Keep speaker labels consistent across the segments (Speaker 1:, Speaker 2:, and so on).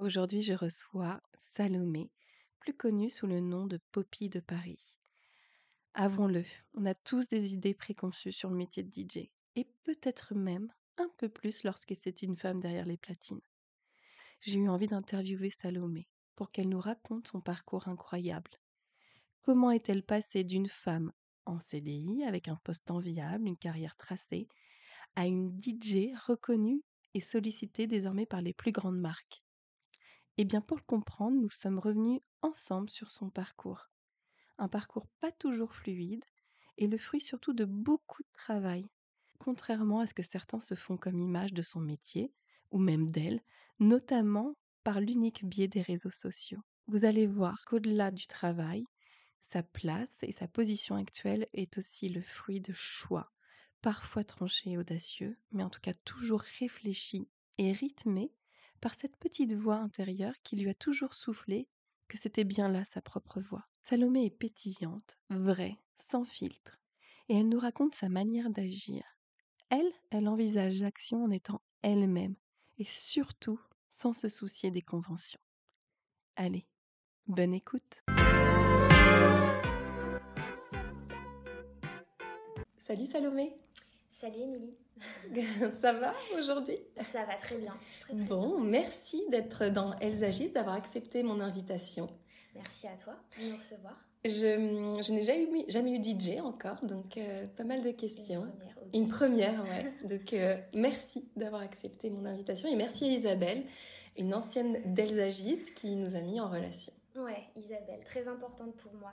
Speaker 1: Aujourd'hui, je reçois Salomé, plus connue sous le nom de Poppy de Paris. Avouons-le, on a tous des idées préconçues sur le métier de DJ, et peut-être même un peu plus lorsque c'est une femme derrière les platines j'ai eu envie d'interviewer Salomé pour qu'elle nous raconte son parcours incroyable. Comment est-elle passée d'une femme en CDI avec un poste enviable, une carrière tracée, à une DJ reconnue et sollicitée désormais par les plus grandes marques? Eh bien, pour le comprendre, nous sommes revenus ensemble sur son parcours. Un parcours pas toujours fluide et le fruit surtout de beaucoup de travail, contrairement à ce que certains se font comme image de son métier, ou même d'elle, notamment par l'unique biais des réseaux sociaux. Vous allez voir qu'au-delà du travail, sa place et sa position actuelle est aussi le fruit de choix, parfois tranchés et audacieux, mais en tout cas toujours réfléchis et rythmés par cette petite voix intérieure qui lui a toujours soufflé que c'était bien là sa propre voix. Salomé est pétillante, vraie, sans filtre, et elle nous raconte sa manière d'agir. Elle, elle envisage l'action en étant elle-même, et surtout sans se soucier des conventions. Allez, bonne écoute. Salut Salomé.
Speaker 2: Salut Émilie.
Speaker 1: Ça va aujourd'hui?
Speaker 2: Ça va très bien.
Speaker 1: bon, merci d'être dans Elles agissent, d'avoir accepté mon invitation.
Speaker 2: Merci à toi de nous recevoir.
Speaker 1: Je, je n'ai jamais, jamais eu DJ encore, donc euh, pas mal de questions. Une première, Une première ouais. donc euh, merci d'avoir accepté mon invitation et merci à Isabelle, une ancienne d'Elsagis qui nous a mis en relation.
Speaker 2: Ouais, Isabelle, très importante pour moi.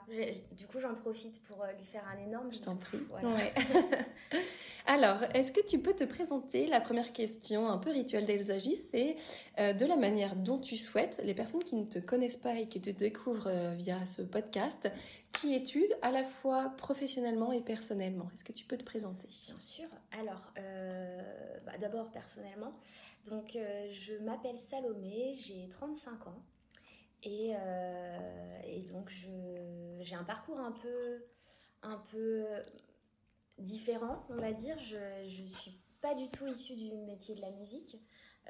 Speaker 2: Du coup, j'en profite pour euh, lui faire un énorme
Speaker 1: Je t'en prie. Alors, est-ce que tu peux te présenter? La première question, un peu rituelle d'Elsagis, c'est euh, de la manière dont tu souhaites, les personnes qui ne te connaissent pas et qui te découvrent euh, via ce podcast, qui es-tu à la fois professionnellement et personnellement? Est-ce que tu peux te présenter?
Speaker 2: Bien sûr. Alors, bah, d'abord personnellement, donc je m'appelle Salomé, j'ai 35 ans. Euh, et, donc, j'ai un parcours un peu, un peu différent, on va dire. Je ne suis pas du tout issue du métier de la musique.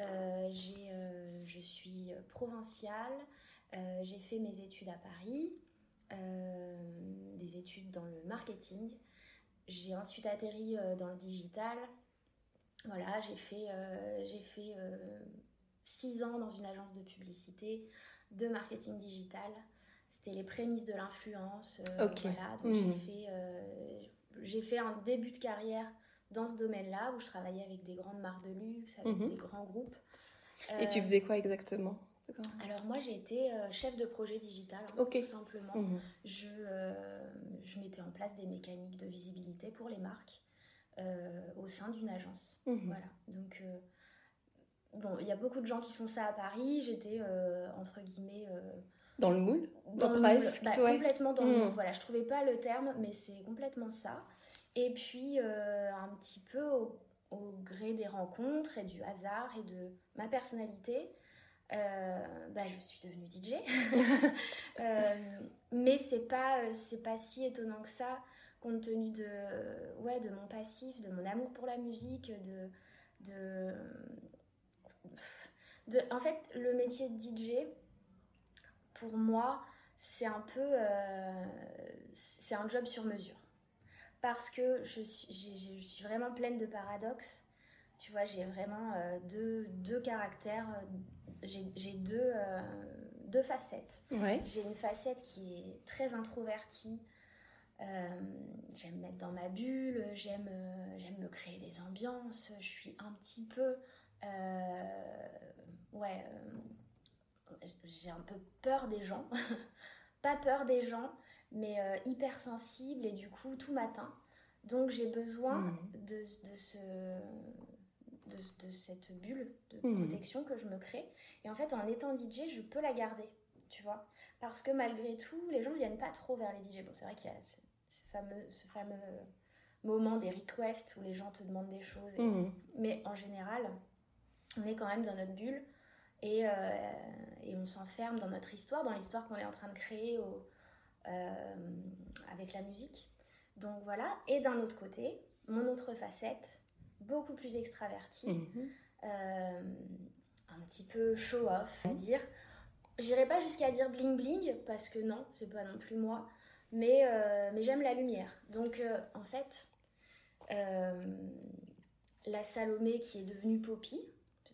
Speaker 2: Euh, euh, je suis provinciale. j'ai fait mes études à Paris, des études dans le marketing. J'ai ensuite atterri dans le digital. Voilà, j'ai fait, j'ai fait six ans dans une agence de publicité de marketing digital. C'était les prémices de l'influence.
Speaker 1: Euh, voilà,
Speaker 2: donc j'ai hmm. fait, euh, j'ai fait un début de carrière dans ce domaine-là où je travaillais avec des grandes marques de luxe, avec mhm. des grands groupes.
Speaker 1: Et tu euh, faisais quoi exactement?
Speaker 2: alors moi j'ai été chef de projet digital, hein, tout simplement. Mhm. Je, je mettais en place des mécaniques de visibilité pour les marques au sein d'une agence. Mhm. Voilà. Donc bon, il y a beaucoup de gens qui font ça à Paris. J'étais euh, entre guillemets euh,
Speaker 1: dans le moule,
Speaker 2: dans le presque, bah, complètement dans le hmm. moule. Voilà, je trouvais pas le terme, mais c'est complètement ça. Et puis euh, un petit peu au, gré des rencontres et du hasard et de ma personnalité. bah, je suis devenue DJ, mais c'est pas c'est pas si étonnant que ça compte tenu de ouais de mon passif, de mon amour pour la musique, de de en fait, le métier de DJ, pour moi, c'est un peu. Euh, c'est un job sur mesure. Parce que je suis, je suis vraiment pleine de paradoxes. Tu vois, j'ai vraiment euh, deux, deux, caractères. J'ai deux, euh, deux facettes. J'ai une facette qui est très introvertie. j'aime mettre dans ma bulle, j'aime j'aime me créer des ambiances, je suis un petit peu ouais, euh, j'ai un peu peur des gens. pas peur des gens, mais euh, hyper sensible et du coup tout matin. Donc j'ai besoin hmm. de, de, ce, de, cette bulle de mmh. protection que je me crée. Et en fait, en étant DJ, je peux la garder, tu vois. Parce que malgré tout, les gens viennent pas trop vers les DJ. Bon, c'est vrai qu'il y a ce, fameux, ce fameux moment des requests où les gens te demandent des choses. Mmh. Mais en général, on est quand même dans notre bulle et, euh, et on s'enferme dans notre histoire, dans l'histoire qu'on est en train de créer au, euh, avec la musique. Donc voilà. Et d'un autre côté, mon autre facette, beaucoup plus extravertie, mmh. euh, un petit peu show-off, à dire. J'irai pas jusqu'à dire bling bling, parce que non, c'est pas non plus moi mais, euh, mais j'aime la lumière. Donc euh, en fait, la Salomé qui est devenue Poppy,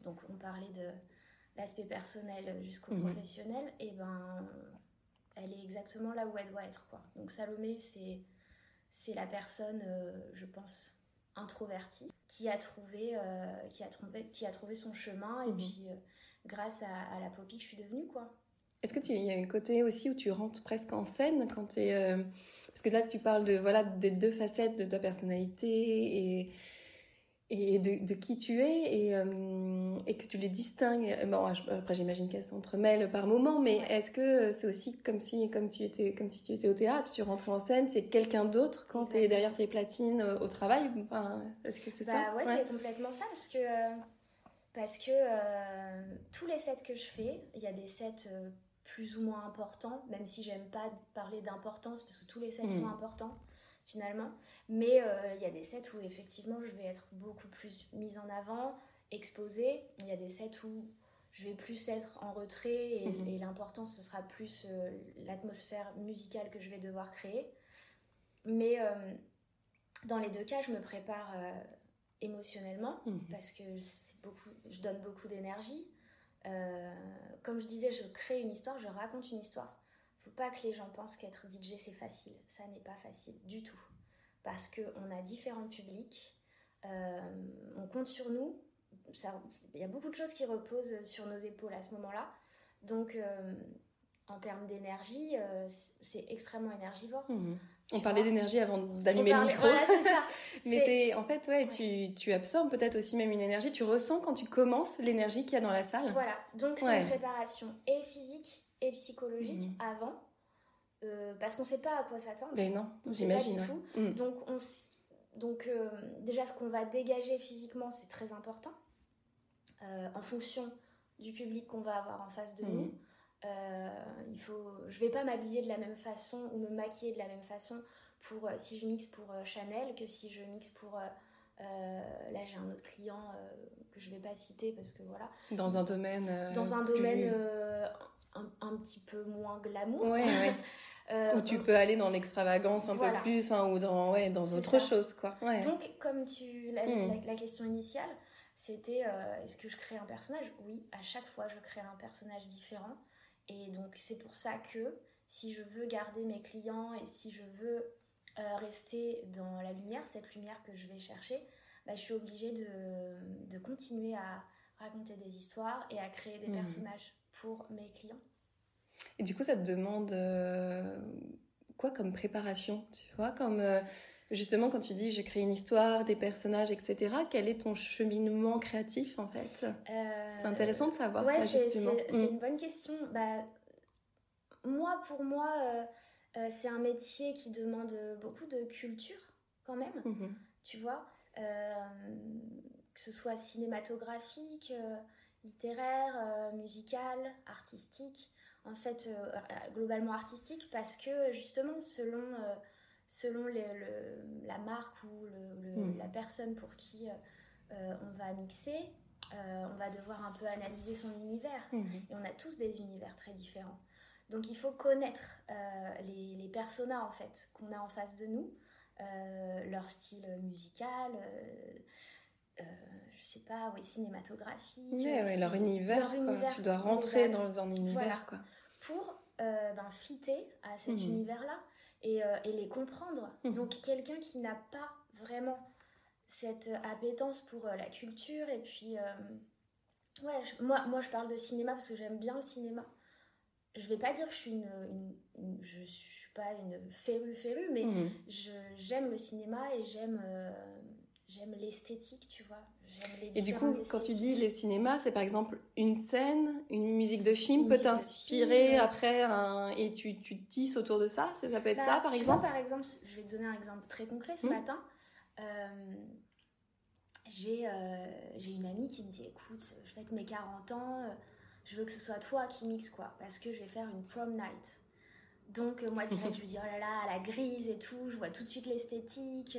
Speaker 2: donc on parlait de l'aspect personnel jusqu'au mhm. professionnel, et ben elle est exactement là où elle doit être. Quoi. Donc Salomé, c'est, c'est la personne, je pense, introvertie, qui a trouvé, qui a qui a trouvé son chemin, et mhm. puis grâce à, à, la Poppy que je suis devenue, quoi.
Speaker 1: Est-ce que tu y a un côté aussi où tu rentres presque en scène quand tu es euh, parce que là tu parles de voilà des deux facettes de ta personnalité et et de, de qui tu es et, euh, et, que tu les distingues. Bon, après j'imagine qu'elles s'entremêlent par moments, mais est-ce que c'est aussi comme si comme tu étais comme si tu étais au théâtre, tu rentres en scène, c'est quelqu'un d'autre quand tu es derrière tes platines euh, au, travail? Enfin, Est-ce que c'est
Speaker 2: bah,
Speaker 1: ça
Speaker 2: Ouais, c'est complètement ça parce que parce que tous les sets que je fais, il y a des sets plus ou moins important, même si j'aime pas parler d'importance parce que tous les sets sont hmm. importants finalement. Mais euh, il y a des sets où effectivement je vais être beaucoup plus mise en avant, exposée. Il y a des sets où je vais plus être en retrait et, hmm. l'important ce sera plus euh, l'atmosphère musicale que je vais devoir créer. Mais euh, dans les deux cas, je me prépare émotionnellement hmm. parce que beaucoup, je donne beaucoup d'énergie. Comme je disais, je crée une histoire, je raconte une histoire. Faut pas que les gens pensent qu'être DJ c'est facile. Ça n'est pas facile du tout. Parce qu'on a différents publics, euh, on compte sur nous. Il y a beaucoup de choses qui reposent sur nos épaules à ce moment-là. Donc, euh, en termes d'énergie, c'est extrêmement énergivore. Mmh.
Speaker 1: On parlait d'énergie avant d'allumer le micro.
Speaker 2: Voilà, ça.
Speaker 1: Mais c'est en fait, ouais, Tu, tu absorbes peut-être aussi même une énergie. Tu ressens quand tu commences l'énergie qu'il y a dans la salle.
Speaker 2: Voilà. Donc c'est une préparation et physique et psychologique mhm. avant. Euh, parce qu'on ne sait pas à quoi s'attendre.
Speaker 1: Mais ben non, j'imagine.
Speaker 2: Mm. Donc, on, donc euh, déjà, ce qu'on va dégager physiquement, c'est très important. Euh, en fonction du public qu'on va avoir en face de nous. Euh, il faut, je vais pas m'habiller de la même façon ou me maquiller de la même façon pour si je mixe pour euh, Chanel que si je mixe pour là j'ai un autre client que je vais pas citer parce que voilà.
Speaker 1: Dans un domaine
Speaker 2: dans un domaine un, petit peu moins glamour.
Speaker 1: Ouais, où tu peux aller dans l'extravagance un peu plus ou dans ouais dans autre chose quoi.
Speaker 2: Donc comme tu la, hmm. la question initiale c'était est-ce que je crée un personnage? Oui à chaque fois je crée un personnage différent. Et donc c'est pour ça que si je veux garder mes clients et si je veux euh, rester dans la lumière, cette lumière que je vais chercher, bah, je suis obligée de, de, continuer à raconter des histoires et à créer des mmh. personnages pour mes clients.
Speaker 1: Et du coup, ça te demande euh, quoi comme préparation, tu vois, comme euh, justement quand tu dis je crée une histoire, des personnages, etc. Quel est ton cheminement créatif en fait? C'est intéressant de savoir ça justement.
Speaker 2: C'est mm. une bonne question. Bah, moi, pour moi, euh, euh, c'est un métier qui demande beaucoup de culture quand même, mm-hmm. tu vois, euh, que ce soit cinématographique, littéraire, musical, artistique. En fait, globalement artistique parce que justement, selon selon la marque ou hmm. la personne pour qui euh, on va mixer, euh, on va devoir un peu analyser son univers. Hmm. Et on a tous des univers très différents. Donc il faut connaître euh, les, les personas en fait qu'on a en face de nous, leur style musical, je sais pas, oui, cinématographique.
Speaker 1: leur, univers, Tu dois rentrer dans un univers. Quoi.
Speaker 2: Pour ben, fitter à cet hmm. univers-là. Euh, et, les comprendre. Mhm. Donc quelqu'un qui n'a pas vraiment cette appétence pour euh, la culture et puis euh, ouais moi moi je parle de cinéma parce que j'aime bien le cinéma je vais pas dire que je suis une, je suis pas une férue férue mais mhm. j'aime le cinéma et j'aime j'aime l'esthétique tu vois
Speaker 1: Et du coup, quand tu dis les cinémas, c'est par exemple une scène, une musique de film peut t'inspirer après un... et tu, tu tisses autour de ça Ça peut être
Speaker 2: bah,
Speaker 1: ça par exemple?
Speaker 2: Par exemple, je vais te donner un exemple très concret. Ce mmh. matin, euh, j'ai une amie qui me dit écoute, je fête mes 40 ans, je veux que ce soit toi qui mixe quoi, parce que je vais faire une prom night. Donc, moi, direct, je lui dis oh là là, la grise et tout, je vois tout de suite l'esthétique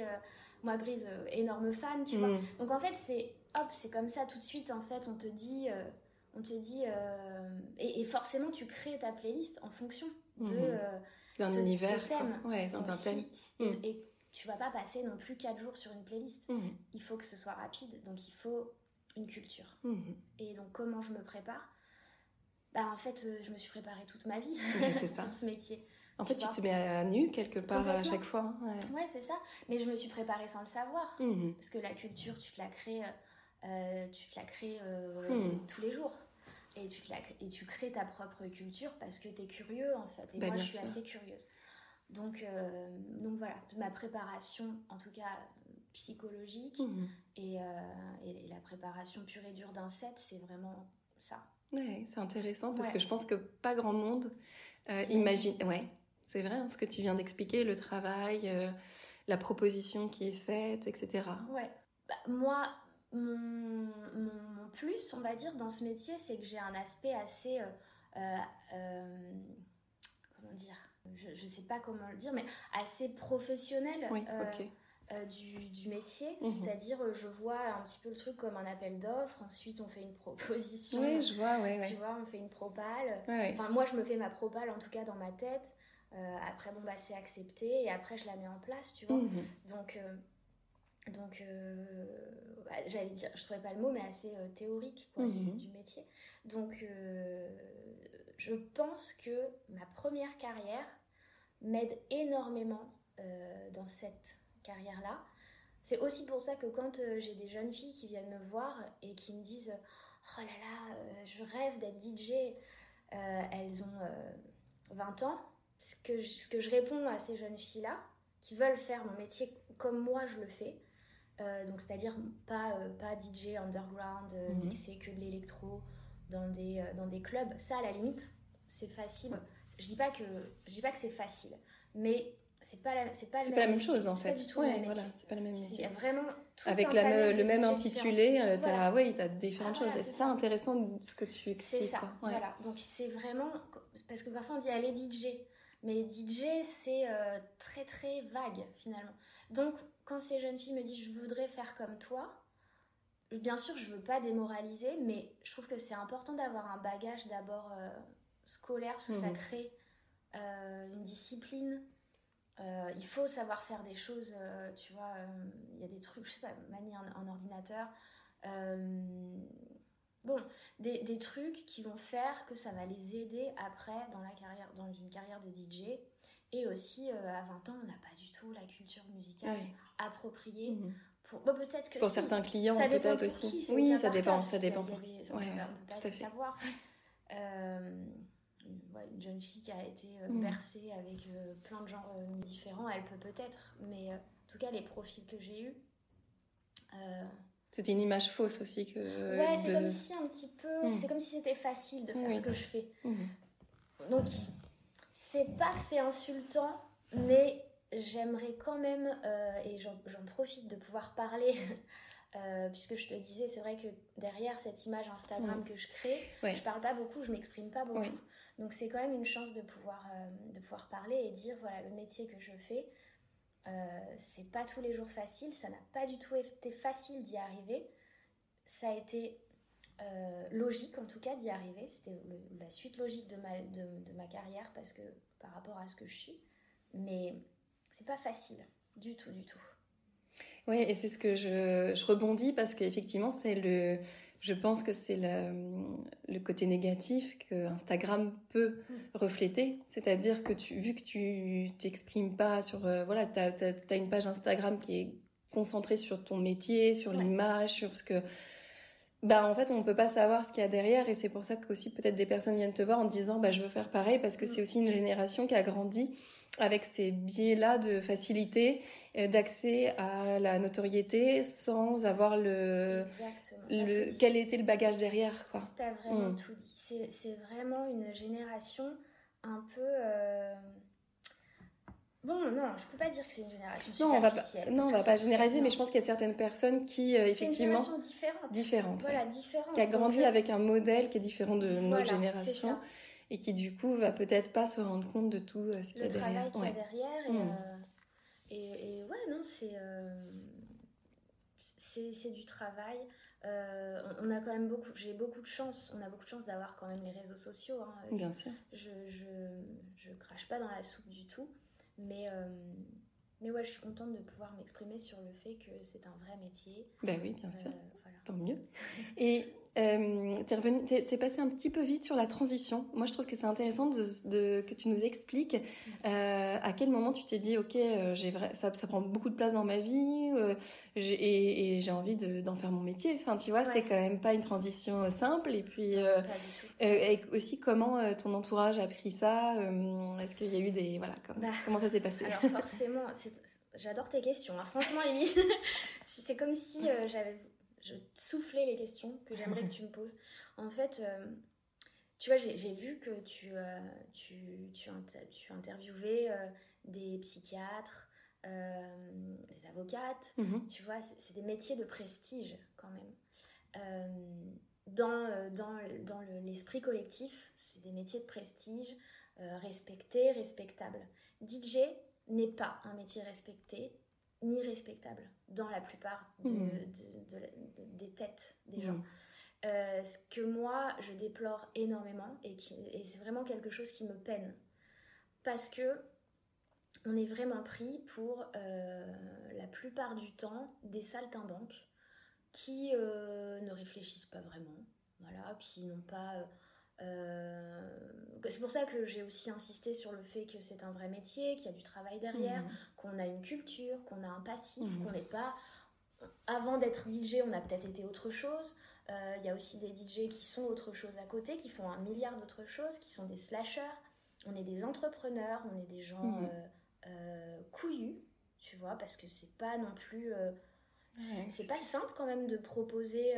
Speaker 2: moi Grise euh, énorme fan tu vois mm. donc en fait c'est hop c'est comme ça tout de suite en fait on te dit euh, on te dit euh, et, forcément tu crées ta playlist en fonction de mm-hmm.
Speaker 1: d'un univers thème ouais, un thème.
Speaker 2: Mm. et, tu vas pas passer non plus 4 jours sur une playlist mm-hmm. il faut que ce soit rapide donc il faut une culture mm-hmm. et donc comment je me prépare? Bah en fait je me suis préparée toute ma vie ça. dans ce métier
Speaker 1: en fait, tu te mets à nu quelque part à chaque fois.
Speaker 2: Ouais, c'est ça. Mais je me suis préparée sans le savoir. Mmh. Parce que la culture, tu te la crées, euh, tu te la crées euh, mmh. tous les jours. Et tu, te la, et tu crées ta propre culture parce que tu es curieux, en fait. Et bah, moi, je suis assez curieuse. Donc, euh, donc voilà, ma préparation, en tout cas psychologique, mmh. et, et, la préparation pure et dure d'un set, c'est vraiment ça.
Speaker 1: Ouais, c'est intéressant parce que je pense que pas grand monde imagine. Ouais, c'est vrai, hein, ce que tu viens d'expliquer, le travail, euh, la proposition qui est faite, etc.
Speaker 2: Ouais. Bah, moi, mon, plus, on va dire, dans ce métier, c'est que j'ai un aspect assez. Euh, euh, comment dire je ne sais pas comment le dire, mais assez professionnel. Du, métier, mhm. c'est-à-dire je vois un petit peu le truc comme un appel d'offres, ensuite on fait une proposition.
Speaker 1: Oui, je vois, ouais,
Speaker 2: Tu vois, on fait une propale. Enfin, moi je me fais ma propale en tout cas dans ma tête. Euh, après, bon, bah, c'est accepté et après, je la mets en place, tu vois. Mhm. Donc, euh, donc euh, bah, j'allais dire, je trouvais pas le mot, mais assez théorique mhm. du, métier. Donc, je pense que ma première carrière m'aide énormément dans cette carrière-là. C'est aussi pour ça que quand j'ai des jeunes filles qui viennent me voir et qui me disent Oh là là, je rêve d'être DJ, elles ont 20 ans ce que, je, ce que je réponds à ces jeunes filles-là, qui veulent faire mon métier comme moi je le fais, euh, donc c'est-à-dire pas, euh, pas DJ underground, euh, mhm. mixer que de l'électro dans des, dans des clubs, ça à la limite c'est facile. Je dis pas que je dis pas que c'est facile, mais c'est pas la, c'est pas,
Speaker 1: pas la même chose en fait.
Speaker 2: Pas du tout ouais,
Speaker 1: voilà, c'est pas la même
Speaker 2: métier. Vraiment tout
Speaker 1: avec la, le même intitulé, tu as ouais, tu as différentes choses. c'est ça, intéressant ce que tu expliques.
Speaker 2: C'est ça. Voilà. Donc c'est vraiment parce que parfois on dit allez DJ. Mais DJ, c'est euh, très très vague finalement. Donc, quand ces jeunes filles me disent je voudrais faire comme toi, bien sûr, je veux pas démoraliser, mais je trouve que c'est important d'avoir un bagage d'abord euh, scolaire, parce que ça mhm. crée euh, une discipline. Il faut savoir faire des choses, tu vois, il y a des trucs, je sais pas, manier un ordinateur bon, des, des, trucs qui vont faire que ça va les aider après dans, la carrière, dans une carrière de DJ. Et aussi, euh, à 20 ans, on n'a pas du tout la culture musicale appropriée. Mhm. Pour, peut-être que
Speaker 1: pour certains clients, peut-être aussi. oui, ça dépend, ça dépend. Pour qui.
Speaker 2: on ouais, peut pas savoir. Euh, une jeune fille qui a été euh, mhm. bercée avec plein de genres différents, elle peut peut-être, mais en tout cas, les profils que j'ai eus,
Speaker 1: c'était une image fausse aussi que.
Speaker 2: Ouais, c'est comme si un petit peu. Hmm. C'est comme si c'était facile de faire ce que je fais. Hmm. Donc, c'est pas que c'est insultant, mais j'aimerais quand même, euh, et j'en profite de pouvoir parler, euh, puisque je te disais, c'est vrai que derrière cette image Instagram hmm. que je crée, je parle pas beaucoup, je m'exprime pas beaucoup. Donc, c'est quand même une chance de pouvoir, euh, de pouvoir parler et dire voilà, le métier que je fais euh, c'est pas tous les jours facile, ça n'a pas du tout été facile d'y arriver. Ça a été euh, logique en tout cas d'y arriver. C'était la suite logique de ma, de, ma carrière parce que par rapport à ce que je suis. Mais c'est pas facile du tout, du tout.
Speaker 1: Oui, et c'est ce que je, je rebondis parce qu'effectivement, c'est le, je pense que c'est le, côté négatif que Instagram peut mm. refléter. C'est-à-dire que tu, vu que tu t'exprimes pas sur... Euh, voilà, tu as, une page Instagram qui est concentrée sur ton métier, sur l'image, sur ce que... Bah, en fait, on ne peut pas savoir ce qu'il y a derrière et c'est pour ça que aussi peut-être des personnes viennent te voir en disant bah, je veux faire pareil parce que mm. c'est aussi une génération qui a grandi avec ces biais-là de facilité d'accès à la notoriété sans avoir le, le quel était le bagage derrière quoi.
Speaker 2: T'as vraiment mm. tout dit. C'est vraiment une génération un peu Bon, non, je peux pas dire que c'est une génération non, on va pas,
Speaker 1: non, on va pas généraliser, mais je pense qu'il y a certaines personnes qui, euh, effectivement.
Speaker 2: Une différente.
Speaker 1: Différente.
Speaker 2: Voilà, différente.
Speaker 1: Qui a grandi euh, avec un modèle qui est différent de notre génération. Et qui, du coup, va peut-être pas se rendre compte de tout euh, ce qu'il y a derrière.
Speaker 2: Le travail qu'il y a derrière. Mm. Et, et, ouais, non, c'est. c'est du travail. on a quand même beaucoup, j'ai beaucoup de chance, on a beaucoup de chance d'avoir quand même les réseaux sociaux. Hein.
Speaker 1: Bien sûr.
Speaker 2: Je, je, je, crache pas dans la soupe du tout. Mais, euh, mais ouais, je suis contente de pouvoir m'exprimer sur le fait que c'est un vrai métier.
Speaker 1: Ben oui, bien sûr. Euh, Tant mieux. Et euh, t'es revenu, t'es, passé un petit peu vite sur la transition. Moi, je trouve que c'est intéressant de, que tu nous expliques euh, à quel moment tu t'es dit, ok, euh, j'ai vrai, ça, ça, prend beaucoup de place dans ma vie euh, et, j'ai envie d'en faire mon métier. Enfin, tu vois, c'est quand même pas une transition simple. Et puis, et aussi comment ton entourage a pris ça. Est-ce qu'il y a eu des, voilà, bah, comment, ça s'est passé?
Speaker 2: Alors forcément, j'adore tes questions. Hein. Franchement, c'est comme si j'avais je soufflais les questions que j'aimerais que tu me poses. En fait, euh, tu vois, j'ai vu que tu, euh, tu, tu, tu, interviewais euh, des psychiatres, des avocates. Mhm. Tu vois, c'est des métiers de prestige quand même. dans dans, dans l'esprit collectif, c'est des métiers de prestige, respectés, respectables. DJ n'est pas un métier respecté ni respectable dans la plupart mmh. des têtes des gens. Mmh. Euh, ce que moi, je déplore énormément et, et c'est vraiment quelque chose qui me peine. Parce que on est vraiment pris pour euh, la plupart du temps des saltimbanques qui euh, ne réfléchissent pas vraiment, voilà, qui n'ont pas euh, c'est pour ça que j'ai aussi insisté sur le fait que c'est un vrai métier, qu'il y a du travail derrière, mhm. qu'on a une culture, qu'on a un passif, mhm. qu'on n'est pas. Avant d'être DJ, on a peut-être été autre chose. Euh, il y a aussi des DJ qui sont autre chose à côté, qui font un milliard d'autres choses, qui sont des slashers. On est des entrepreneurs, on est des gens euh, couillus, tu vois, parce que c'est pas non plus. c'est pas simple quand même de proposer.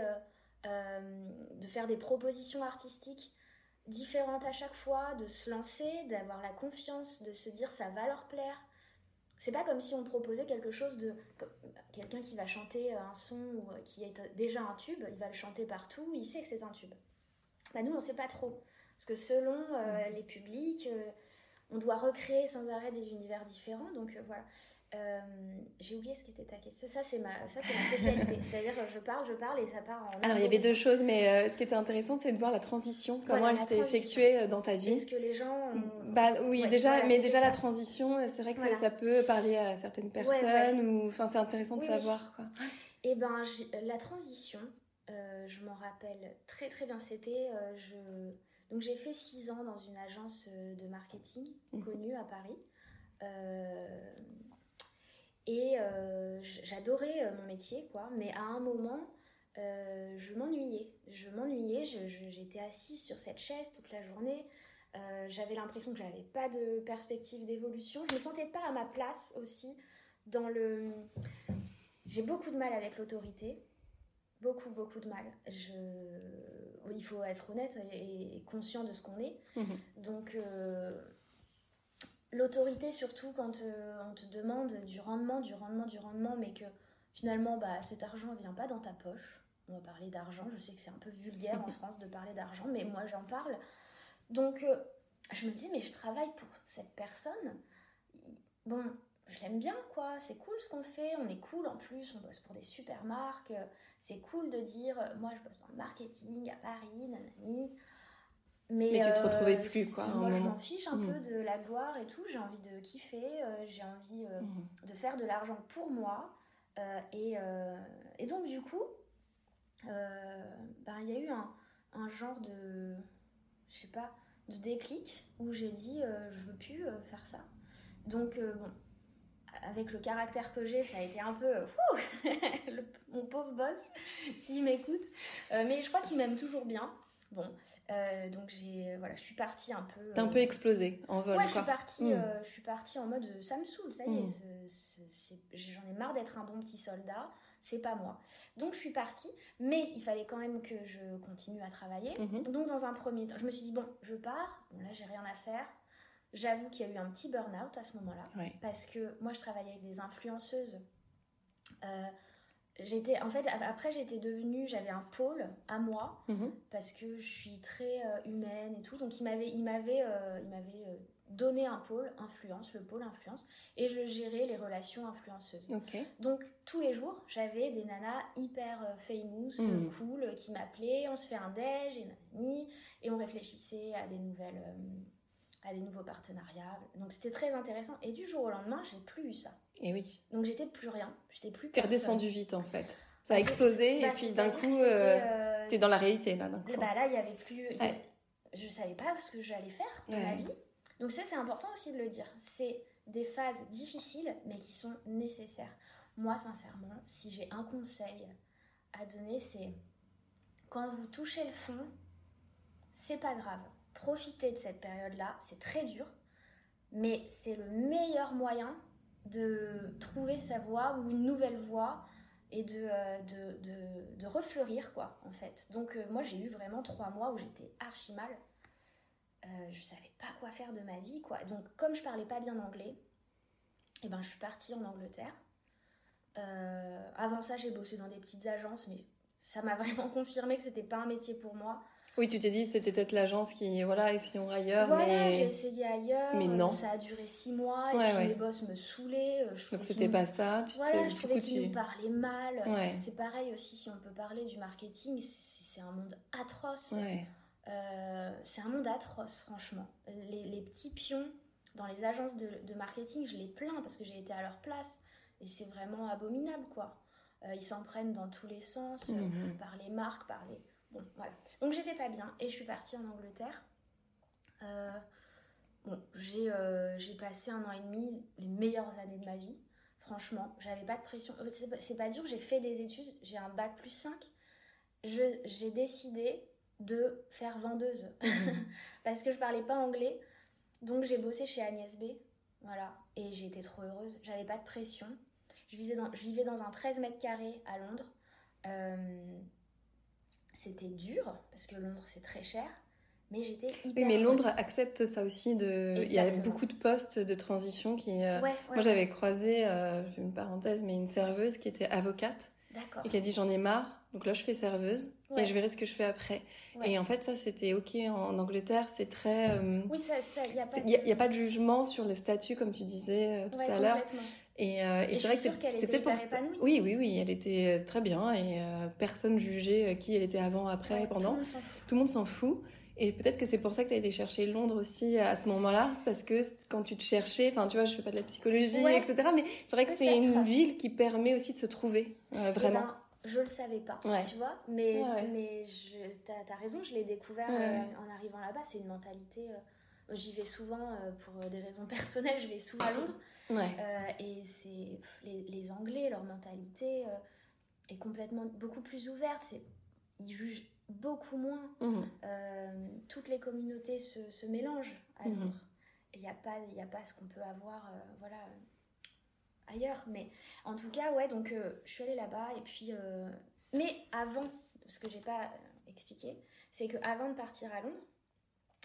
Speaker 2: de faire des propositions artistiques différentes à chaque fois, de se lancer, d'avoir la confiance, de se dire ça va leur plaire. C'est pas comme si on proposait quelque chose de. Quelqu'un qui va chanter un son ou euh, qui est déjà un tube, il va le chanter partout, il sait que c'est un tube. Bah nous, on sait pas trop. Parce que selon euh, les publics, euh, on doit recréer sans arrêt des univers différents. Donc voilà. Euh, j'ai oublié ce qui était ta question. Ça, c'est ma, ça, c'est ma spécialité. C'est-à-dire, je parle, je parle et ça part en.
Speaker 1: Alors, il y avait deux choses, mais euh, ce qui était intéressant, c'est de voir la transition, comment elle s'est effectuée euh, dans ta vie.
Speaker 2: Est-ce que les gens.
Speaker 1: Bah oui, déjà, mais déjà la transition, c'est vrai que ça peut parler à certaines personnes, ou enfin, c'est intéressant de savoir. Quoi.
Speaker 2: Et eh ben, la transition, je m'en rappelle très très bien. C'était, je, donc j'ai fait six ans dans une agence de marketing mhm. connue à Paris. Euh, et euh, j'adorais euh, mon métier, quoi. Mais à un moment, euh, je m'ennuyais. Je m'ennuyais, j'étais assise sur cette chaise toute la journée. j'avais l'impression que j'avais pas de perspective d'évolution. Je me sentais pas à ma place aussi dans le. J'ai beaucoup de mal avec l'autorité. Beaucoup, beaucoup de mal. Je... Il faut être honnête et, conscient de ce qu'on est. Mhm. Donc, l'autorité surtout quand euh, on te demande du rendement, du rendement, du rendement, mais que finalement bah, cet argent ne vient pas dans ta poche. On va parler d'argent, je sais que c'est un peu vulgaire en France de parler d'argent, mais moi j'en parle. Donc euh, je me dis mais je travaille pour cette personne. Bon, je l'aime bien quoi, c'est cool ce qu'on fait, on est cool en plus, on bosse pour des super marques, c'est cool de dire moi je bosse dans le marketing à Paris, nanani.
Speaker 1: Mais, tu te retrouvais euh, plus, quoi.
Speaker 2: Moi, je m'en fiche un peu mm. de la gloire et tout. J'ai envie de kiffer, euh, j'ai envie euh, mm. de faire de l'argent pour moi. Et, et, donc, du coup, ben, il y a eu un, un, genre de, je sais pas, de déclic où j'ai dit, je veux plus faire ça. Donc, bon, avec le caractère que j'ai, ça a été un peu mon pauvre boss, s'il m'écoute. mais je crois qu'il m'aime toujours bien. Bon, euh, donc j'ai voilà, je suis partie un peu.
Speaker 1: T'as un peu explosé en vol.
Speaker 2: Ouais, je suis partie, hmm. je suis partie en mode ça me saoule, ça y est, hmm. j'en ai marre d'être un bon petit soldat c'est pas moi. Donc je suis partie, mais il fallait quand même que je continue à travailler. Mhm. Donc dans un premier temps, je me suis dit, bon, je pars, bon là j'ai rien à faire. J'avoue qu'il y a eu un petit burn-out à ce moment-là, parce que moi je travaillais avec des influenceuses. Euh, j'étais en fait après j'étais devenue j'avais un pôle à moi mhm. parce que je suis très euh, humaine et tout donc il m'avait il m'avait euh, il m'avait donner un pôle influence, le pôle influence, et je gérais les relations influenceuses. Donc tous les jours, j'avais des nanas hyper famous, hmm. cool, qui m'appelaient, on se fait un déj et et on réfléchissait à des nouvelles, euh, à des nouveaux partenariats. Donc c'était très intéressant. Et du jour au lendemain, j'ai plus eu ça.
Speaker 1: Et oui.
Speaker 2: Donc j'étais plus rien, j'étais plus.
Speaker 1: T'es redescendu vite en fait. Ça a bah, explosé et bah, puis d'un coup, tu t'es dans la réalité là.
Speaker 2: Bah là, il y avait plus. Je savais pas ce que j'allais faire de ma vie. Donc ça, c'est important aussi de le dire. C'est des phases difficiles, mais qui sont nécessaires. Moi, sincèrement, si j'ai un conseil à donner, c'est quand vous touchez le fond, c'est pas grave. Profitez de cette période-là, c'est très dur, mais c'est le meilleur moyen de trouver sa voie ou une nouvelle voie et de, euh, de, refleurir, quoi, en fait. Donc, euh, moi, j'ai eu vraiment trois mois où j'étais archi mal. Euh, je savais pas quoi faire de ma vie, quoi. Donc, comme je parlais pas bien anglais, et eh ben, je suis partie en Angleterre. Euh, avant ça, j'ai bossé dans des petites agences, mais ça m'a vraiment confirmé que c'était pas un métier pour moi.
Speaker 1: Oui, tu t'es dit c'était peut-être l'agence qui, voilà, essayons ailleurs.
Speaker 2: Voilà, j'ai essayé ailleurs. Mais non. Ça a duré six mois et puis les boss me saulaient. Euh,
Speaker 1: Donc c'était pas ça.
Speaker 2: Tu voilà, je trouvais qu'ils nous parlaient mal. C'est pareil aussi si on peut parler du marketing, c'est un monde atroce. Euh, c'est un monde atroce, franchement. Les, petits pions dans les agences de, marketing, je les plains parce que j'ai été à leur place et c'est vraiment abominable, quoi. Euh, ils s'en prennent dans tous les sens, mhm. par les marques, par les. Bon, voilà. Donc j'étais pas bien et je suis partie en Angleterre. bon, j'ai passé un an et demi, les meilleures années de ma vie. Franchement, j'avais pas de pression. C'est pas dur, j'ai fait des études, j'ai un bac plus 5. J'ai décidé de faire vendeuse mhm. parce que je parlais pas anglais. Donc j'ai bossé chez Agnès B. Voilà. Et j'étais trop heureuse. J'avais pas de pression. Je dans, je vivais dans un 13 mètres carrés à Londres. Euh, c'était dur parce que Londres c'est très cher. Mais j'étais hyper.
Speaker 1: Oui, mais Londres accepte ça aussi. De... Il y a beaucoup de postes de transition qui. Euh, moi, j'avais croisé, euh, je fais une parenthèse, mais une serveuse qui était avocate. Et qui a dit J'en ai marre, donc là, je fais serveuse et je verrai ce que je fais après. Et en fait, ça, c'était OK en, Angleterre. C'est très.
Speaker 2: Euh, oui, ça, il n'y a,
Speaker 1: a, a, pas de jugement sur le statut, comme tu disais euh, tout à l'heure.
Speaker 2: Et, euh, et, c'est vrai que c'était pour ça.
Speaker 1: Oui, oui, oui, elle était très bien et personne jugeait qui elle était avant, après, pendant. Tout le monde s'en fout. Et peut-être que c'est pour ça que tu as été chercher Londres aussi à ce moment-là, parce que quand tu te cherchais, enfin tu vois, je fais pas de la psychologie, etc. Mais c'est vrai que c'est une ville qui permet aussi de se trouver, eh vraiment. Ben,
Speaker 2: je le savais pas, tu vois. Mais, mais tu as, raison, je l'ai découvert euh, en arrivant là-bas. C'est une mentalité. Euh, j'y vais souvent euh, pour des raisons personnelles, je vais souvent à Londres. et c'est les, les, Anglais, leur mentalité est complètement beaucoup plus ouverte. Ils jugent beaucoup moins. Mhm. toutes les communautés se, se mélangent à mhm. Londres. Il n'y a, pas, a pas ce qu'on peut avoir voilà, ailleurs. Mais en tout cas, ouais, donc euh, je suis allée là-bas et puis. Euh, mais avant, ce que j'ai pas expliqué, c'est que avant de partir à Londres,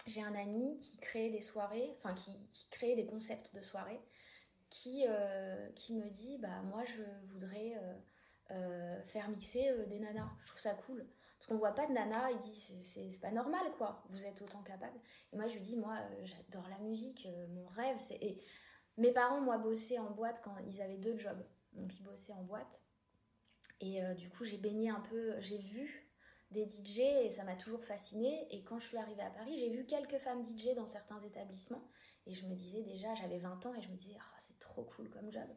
Speaker 2: j'ai un ami qui crée des soirées, enfin qui, crée des concepts de soirées, qui, euh, qui me dit bah moi je voudrais faire mixer des nanas. Je trouve ça cool. Parce qu'on voit pas de nanas, il dit c'est pas normal quoi, vous êtes autant capable. Et moi je lui dis moi j'adore la musique, mon rêve c'est. Mes parents, moi, bossaient en boîte quand ils avaient deux jobs. Donc, ils bossaient en boîte. Et euh, du coup, j'ai baigné un peu, j'ai vu des DJ et ça m'a toujours fascinée. Et quand je suis arrivée à Paris, j'ai vu quelques femmes DJ dans certains établissements. Et je me disais déjà, j'avais 20 ans et je me disais, oh, c'est trop cool comme job.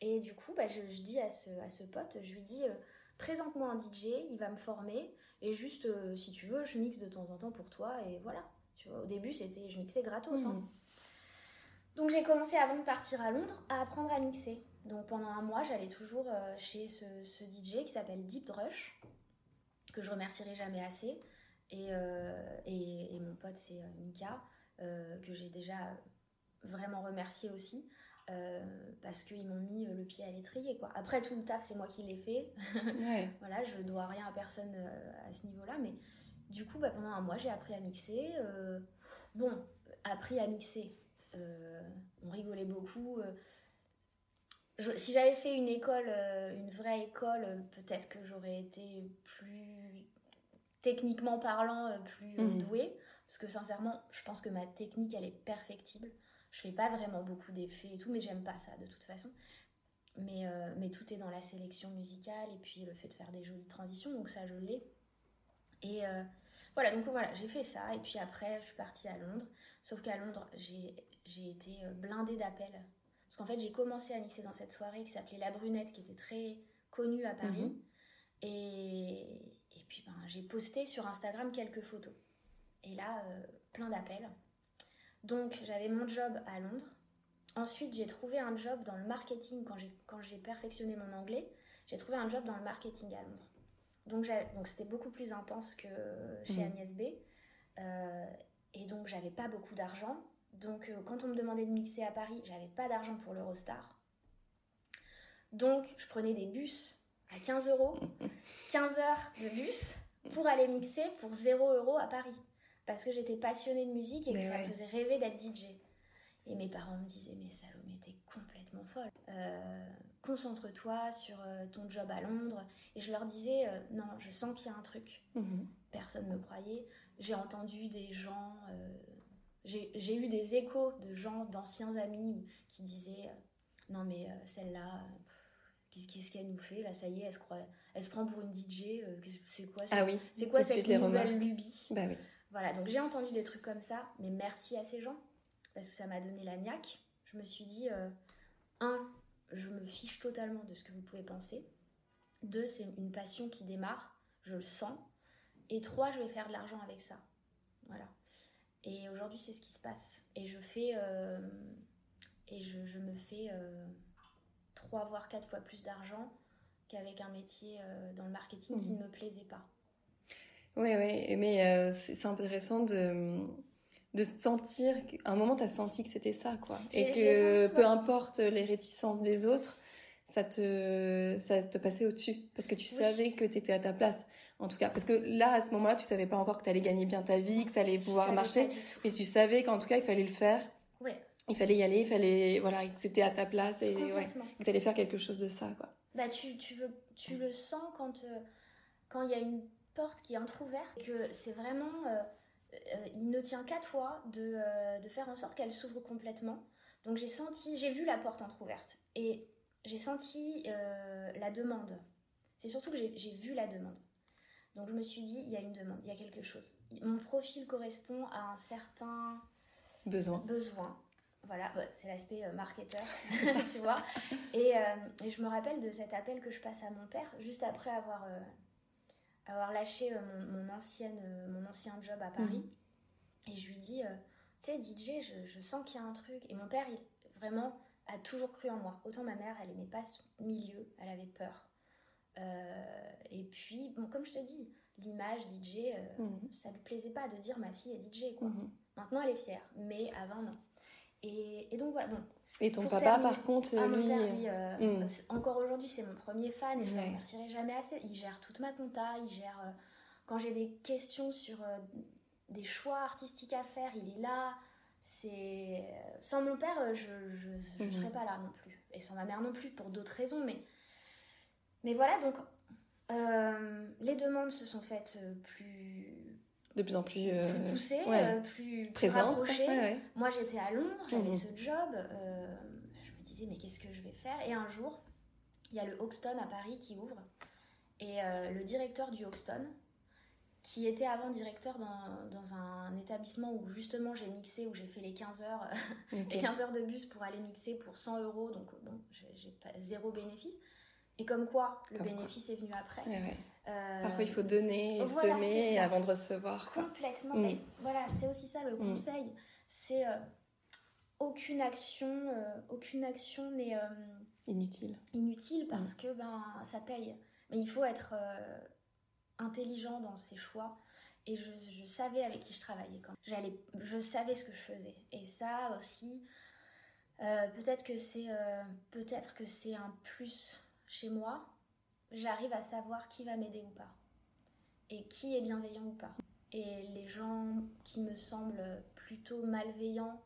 Speaker 2: Et du coup, bah, je, dis à ce, à ce pote, je lui dis, euh, présente-moi un DJ, il va me former. Et juste, euh, si tu veux, je mixe de temps en temps pour toi. Et voilà. Tu vois, au début, c'était, je mixais gratos. Hein. Mmh. Donc j'ai commencé avant de partir à Londres à apprendre à mixer. Donc pendant un mois, j'allais toujours euh, chez ce, DJ qui s'appelle Deep Rush, que je remercierai jamais assez. Et, et, et, mon pote, c'est Mika, que j'ai déjà vraiment remercié aussi. parce qu'ils m'ont mis le pied à l'étrier quoi. Après tout le taf c'est moi qui l'ai fait. voilà, je dois rien à personne à ce niveau-là, mais du coup bah, pendant un mois j'ai appris à mixer. bon, appris à mixer. on rigolait beaucoup si j'avais fait une école, euh, une vraie école, euh, peut-être que j'aurais été plus techniquement parlant, euh, plus mhm. douée. Parce que sincèrement, je pense que ma technique, elle est perfectible. Je fais pas vraiment beaucoup d'effets et tout, mais j'aime pas ça de toute façon. Mais, mais tout est dans la sélection musicale et puis le fait de faire des jolies transitions, donc ça je l'ai. Et voilà, donc voilà, j'ai fait ça. Et puis après, je suis partie à Londres. Sauf qu'à Londres, j'ai été blindée d'appels parce qu'en fait, j'ai commencé à mixer dans cette soirée qui s'appelait La Brunette, qui était très connue à Paris. Mhm. Et, et, puis, ben, j'ai posté sur Instagram quelques photos. Et là, euh, plein d'appels. Donc, j'avais mon job à Londres. Ensuite, j'ai trouvé un job dans le marketing quand j'ai, perfectionné mon anglais. J'ai trouvé un job dans le marketing à Londres. Donc, donc c'était beaucoup plus intense que chez mhm. Agnès B. Euh, et donc, j'avais pas beaucoup d'argent. Donc, euh, quand on me demandait de mixer à Paris, j'avais pas d'argent pour l'Eurostar. Donc, je prenais des bus à 15 euros, 15 heures de bus pour aller mixer pour 0 euros à Paris. Parce que j'étais passionnée de musique et que ça me faisait rêver d'être DJ. Et mes parents me disaient, mais Salomé, t'es complètement folle. Euh, concentre-toi sur euh, ton job à Londres. Et je leur disais, non, je sens qu'il y a un truc. Mhm. Personne ne me croyait. J'ai entendu des gens j'ai eu des échos de gens, d'anciens amis qui disaient euh, Non, mais euh, celle-là, qu'est-ce qu'elle nous fait Là, ça y est, elle se, croit, elle se prend pour une DJ. Euh, c'est quoi,
Speaker 1: ah oui,
Speaker 2: c'est quoi cette nouvelle lubie?
Speaker 1: Bah oui.
Speaker 2: Voilà, donc j'ai entendu des trucs comme ça, mais merci à ces gens, parce que ça m'a donné la niaque. Je me suis dit Un, je me fiche totalement de ce que vous pouvez penser. Deux, c'est une passion qui démarre, je le sens. Et trois, je vais faire de l'argent avec ça. Voilà. Et aujourd'hui, c'est ce qui se passe. Et je fais. Euh, et je, je, me fais euh, trois voire quatre fois plus d'argent qu'avec un métier euh, dans le marketing qui mhm. ne me plaisait pas.
Speaker 1: Oui, oui, mais c'est intéressant de, de sentir. À un moment, tu as senti que c'était ça, quoi. Et que peu importe les réticences des autres, ça te, ça te passait au-dessus. Parce que tu savais que tu étais à ta place en tout cas. Parce que là, à ce moment-là, tu savais pas encore que tu allais gagner bien ta vie, que ça allait pouvoir marcher, mais tu savais qu'en tout cas, il fallait le faire.
Speaker 2: Ouais.
Speaker 1: Il fallait y aller, il fallait, voilà, que c'était à ta place et ouais, que tu allais faire quelque chose de ça, quoi.
Speaker 2: Bah, tu, tu, veux, tu le sens quand euh, quand il y a une porte qui est entrouverte, que c'est vraiment, euh, euh, il ne tient qu'à toi de, de faire en sorte qu'elle s'ouvre complètement. Donc j'ai senti, j'ai vu la porte entrouverte et j'ai senti la demande. C'est surtout que j'ai vu la demande. Donc je me suis dit, il y a une demande, il y a quelque chose. Mon profil correspond à un certain
Speaker 1: besoin.
Speaker 2: besoin. Voilà, c'est l'aspect euh, marketeur, tu vois. Et, euh, et, je me rappelle de cet appel que je passe à mon père, juste après avoir, euh, avoir lâché mon, ancienne, mon ancien job à Paris. Mhm. Et je lui dis, tu sais, DJ, je, je sens qu'il y a un truc. Et mon père, il vraiment a toujours cru en moi. Autant ma mère, elle aimait pas ce milieu, elle avait peur. Euh, et puis, bon, comme je te dis, l'image DJ, euh, mhm. ça lui plaisait pas de dire ma fille est DJ, quoi. Mhm. Maintenant, elle est fière, mais avant, non. Et, et donc, voilà, bon.
Speaker 1: Et ton papa, par contre,
Speaker 2: ah,
Speaker 1: lui...
Speaker 2: Euh, mhm. encore aujourd'hui, c'est mon premier fan et je ne le remercierai jamais assez. Il gère toute ma compta, il gère... quand j'ai des questions sur des choix artistiques à faire, il est là. C'est... Sans mon père, je ne serais pas là non plus. Et sans ma mère non plus, pour d'autres raisons, mais mais voilà, donc euh, les demandes se sont faites euh, plus
Speaker 1: de plus en plus, euh,
Speaker 2: plus poussées, plus, plus rapprochées. Moi, j'étais à Londres, j'avais mhm. ce job. je me disais, mais qu'est-ce que je vais faire? Et un jour, il y a le Hoxton à Paris qui ouvre. Et le directeur du Hoxton, qui était avant directeur dans, dans, un établissement où justement j'ai mixé, où j'ai fait les 15 heures, les 15 heures de bus pour aller mixer pour 100 euros, donc bon, j'ai zéro bénéfice. Et comme quoi, le bénéfice est venu après.
Speaker 1: Euh, Parfois, il faut donner et semer avant de recevoir.
Speaker 2: Complètement. Mm. voilà, c'est aussi ça le mm. conseil. C'est euh, aucune action, euh, aucune action n'est
Speaker 1: inutile.
Speaker 2: Inutile parce mm. que ben ça paye. Mais il faut être intelligent dans ses choix. et je, savais avec qui je travaillais quand j'allais je savais ce que je faisais et ça aussi peut-être que c'est peut-être que c'est un plus chez moi j'arrive à savoir qui va m'aider ou pas et qui est bienveillant ou pas et les gens qui me semblent plutôt malveillants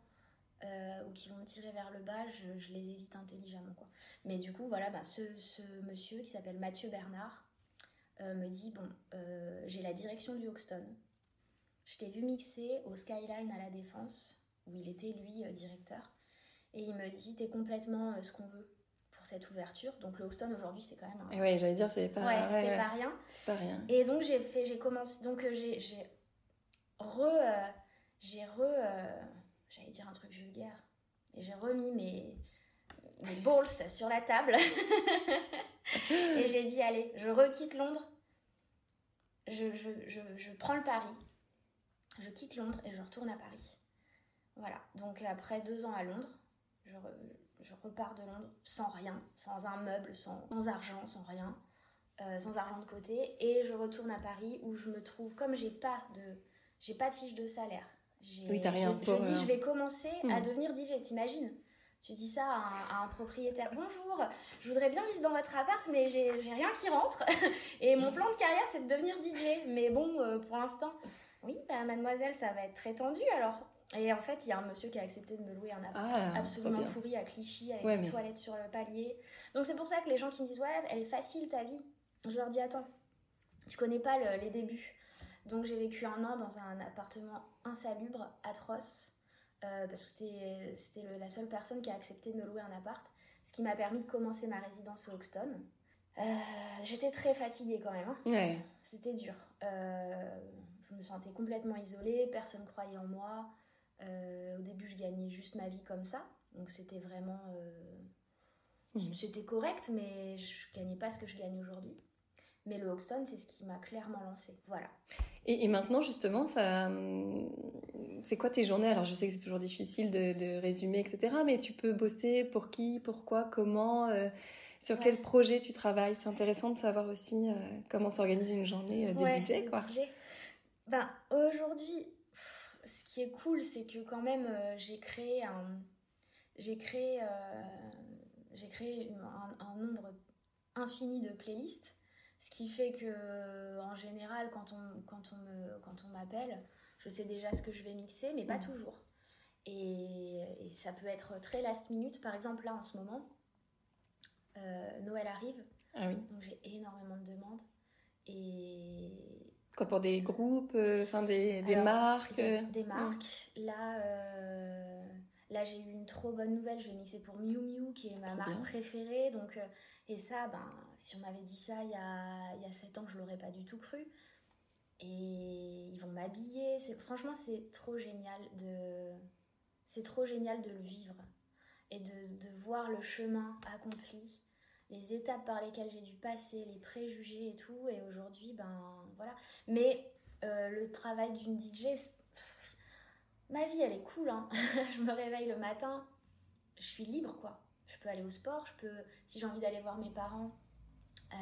Speaker 2: euh, ou qui vont me tirer vers le bas, je, les évite intelligemment. Mais du coup, voilà, bah, ce, monsieur qui s'appelle Mathieu Bernard euh, me dit Bon, euh, j'ai la direction du Hoxton. Je t'ai vu mixer au Skyline à la Défense, où il était lui directeur. Et il me dit T'es complètement ce qu'on veut pour cette ouverture. Donc le Hoxton aujourd'hui, c'est quand même.
Speaker 1: Un... Oui, j'allais dire, c'est pas,
Speaker 2: ouais, c'est pas rien.
Speaker 1: C'est pas rien.
Speaker 2: Et donc j'ai fait, j'ai commencé. Donc j'ai, j'ai re. j'ai re j'allais dire un truc vulgaire. Et j'ai remis mes, mes balls sur la table. et j'ai dit, allez, je requitte Londres. Je, je, je, je, prends le pari. Je quitte Londres et je retourne à Paris. Voilà. Donc après deux ans à Londres, je, je repars de Londres sans rien, sans un meuble, sans, sans argent, sans rien. Euh, sans argent de côté et je retourne à Paris où je me trouve comme j'ai pas de j'ai pas de fiche de salaire.
Speaker 1: Oui, t'as rien
Speaker 2: je, je dis, je vais commencer à hmm. devenir DJ, t'imagines? Tu dis ça à un, propriétaire. Bonjour je voudrais bien vivre dans votre appart mais j'ai rien qui rentre. Et mon plan de carrière c'est de devenir DJ mais bon euh, pour l'instant oui bah, mademoiselle ça va être très tendu alors et en fait il y a un monsieur qui a accepté de me louer un appart ah, absolument pourri à Clichy avec une toilette sur le palier donc c'est pour ça que les gens qui me disent ouais elle est facile ta vie je leur dis attends tu connais pas les débuts donc j'ai vécu un an dans un appartement insalubre, atroce, euh, parce que c'était la seule personne qui a accepté de me louer un appart, ce qui m'a permis de commencer ma résidence au Hoxton. Euh, j'étais très fatiguée quand même. Hein. C'était dur. Euh, je me sentais complètement isolée, personne croyait en moi. Au début, je gagnais juste ma vie comme ça. Donc c'était vraiment... Mmh. C'était correct, mais je gagnais pas ce que je gagne aujourd'hui. Mais le Hoxton, c'est ce qui m'a clairement lancé. Voilà.
Speaker 1: Et, maintenant, justement, ça, c'est quoi tes journées? Alors, je sais que c'est toujours difficile de, résumer, etc. Mais tu peux bosser pour qui, pourquoi, comment, euh, sur quel projet tu travailles? C'est intéressant de savoir aussi euh, comment s'organise une journée euh, de DJ, quoi.
Speaker 2: Ben, aujourd'hui, qui est cool, c'est que quand même, j'ai créé un, j'ai créé, j'ai créé un, un nombre infini de playlists ce qui fait que, en général, quand on, quand on, me, quand on m'appelle, je sais déjà ce que je vais mixer, mais pas mm. toujours. Et, et, ça peut être très last minute. Par exemple, là, en ce moment, euh, Noël arrive.
Speaker 1: Ah oui.
Speaker 2: Donc, j'ai énormément de demandes. Et.
Speaker 1: Quoi, pour des groupes, euh, enfin des, des marques
Speaker 2: Des mm. marques. Là, euh, là j'ai eu une trop bonne nouvelle. Je vais mixer pour Miu Miu, qui est ma marque préférée. Donc, et ça, ben, si on m'avait dit ça il y a, il y a 7 ans, je l'aurais pas du tout cru. Et ils vont m'habiller. C'est, franchement, c'est trop génial de. C'est trop génial de le vivre et de, de voir le chemin accompli, les étapes par lesquelles j'ai dû passer, les préjugés et tout. Et aujourd'hui, ben voilà. Mais euh, le travail d'une DJ, ma vie, elle est cool. Hein. je me réveille le matin, je suis libre, quoi je peux aller au sport, je peux, si j'ai envie d'aller voir mes parents euh,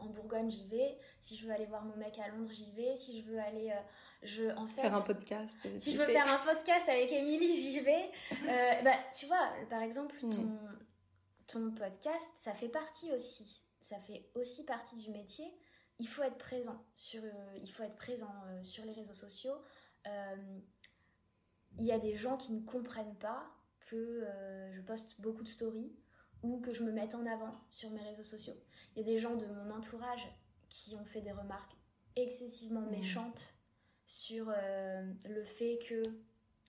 Speaker 2: en Bourgogne, j'y vais. Si je veux aller voir mon mec à Londres, j'y vais. Si je veux aller, euh, je en fait,
Speaker 1: faire un podcast.
Speaker 2: Si je veux faire un podcast avec Émilie, j'y vais. bah, tu vois, par exemple, hmm. ton, ton podcast, ça fait partie aussi. Ça fait aussi partie du métier. Il faut être présent sur, il faut être présent sur les réseaux sociaux. Il y a des gens qui ne comprennent pas que euh, je poste beaucoup de stories ou que je me mette en avant sur mes réseaux sociaux. Il y a des gens de mon entourage qui ont fait des remarques excessivement mmh. méchantes sur euh, le fait que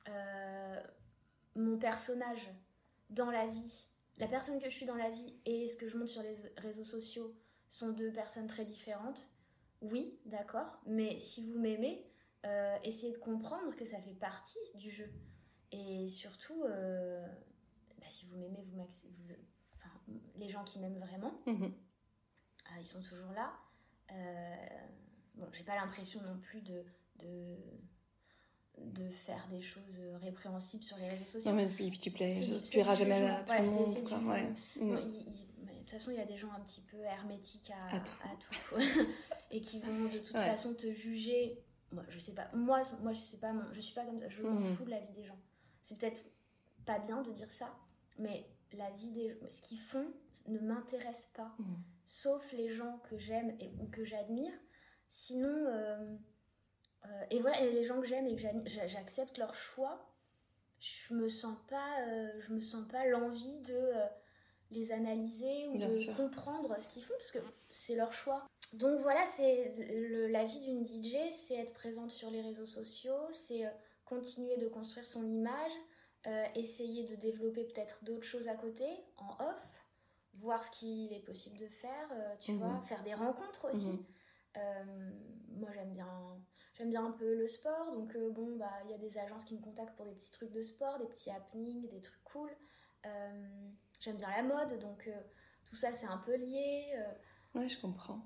Speaker 2: euh, mon personnage dans la vie, la personne que je suis dans la vie et ce que je montre sur les réseaux sociaux sont deux personnes très différentes. Oui, d'accord, mais si vous m'aimez, essayez de comprendre que ça fait partie du jeu. Et surtout, euh, bah, si vous m'aimez, vous, vous enfin, les gens qui m'aiment vraiment, mhm. euh, ils sont toujours là. Euh, bon, j'ai pas l'impression non plus de, de, de faire des choses répréhensibles sur les réseaux sociaux.
Speaker 1: Non, mais puis, tu plais, tu iras jamais à tout le monde. Quoi. Ouais.
Speaker 2: Mm. de toute façon, il y a des gens un petit peu hermétiques à, tout, et qui vont de toute façon te juger moi, je sais pas. Moi, moi je sais pas. Je suis pas comme ça. Je m'en
Speaker 1: Mhm.
Speaker 2: fous de la vie des gens. C'est peut-être pas bien de dire ça, mais la vie des ce qu'ils font ne m'intéresse pas.
Speaker 1: Mhm.
Speaker 2: Sauf les gens que j'aime ou que j'admire. Sinon, euh, euh, et voilà, et les gens que j'aime et que j'accepte leur choix. Je me sens pas, euh, je me sens pas l'envie de euh, les analyser ou
Speaker 1: Bien
Speaker 2: de
Speaker 1: sûr.
Speaker 2: comprendre ce qu'ils font parce que c'est leur choix. Donc voilà, c'est la vie d'une DJ, c'est être présente sur les réseaux sociaux, c'est continuer de construire son image, essayer de développer peut-être d'autres choses à côté, en off, voir ce qu'il est possible de faire, tu
Speaker 1: Mhm.
Speaker 2: vois, faire des rencontres aussi.
Speaker 1: Mhm.
Speaker 2: Moi j'aime bien j'aime bien un peu le sport donc euh, bon bah il y a des agences qui me contactent pour des petits trucs de sport des petits happenings des trucs cool Euh, j'aime bien la mode donc euh, tout ça c'est un peu lié
Speaker 1: Ouais, je comprends.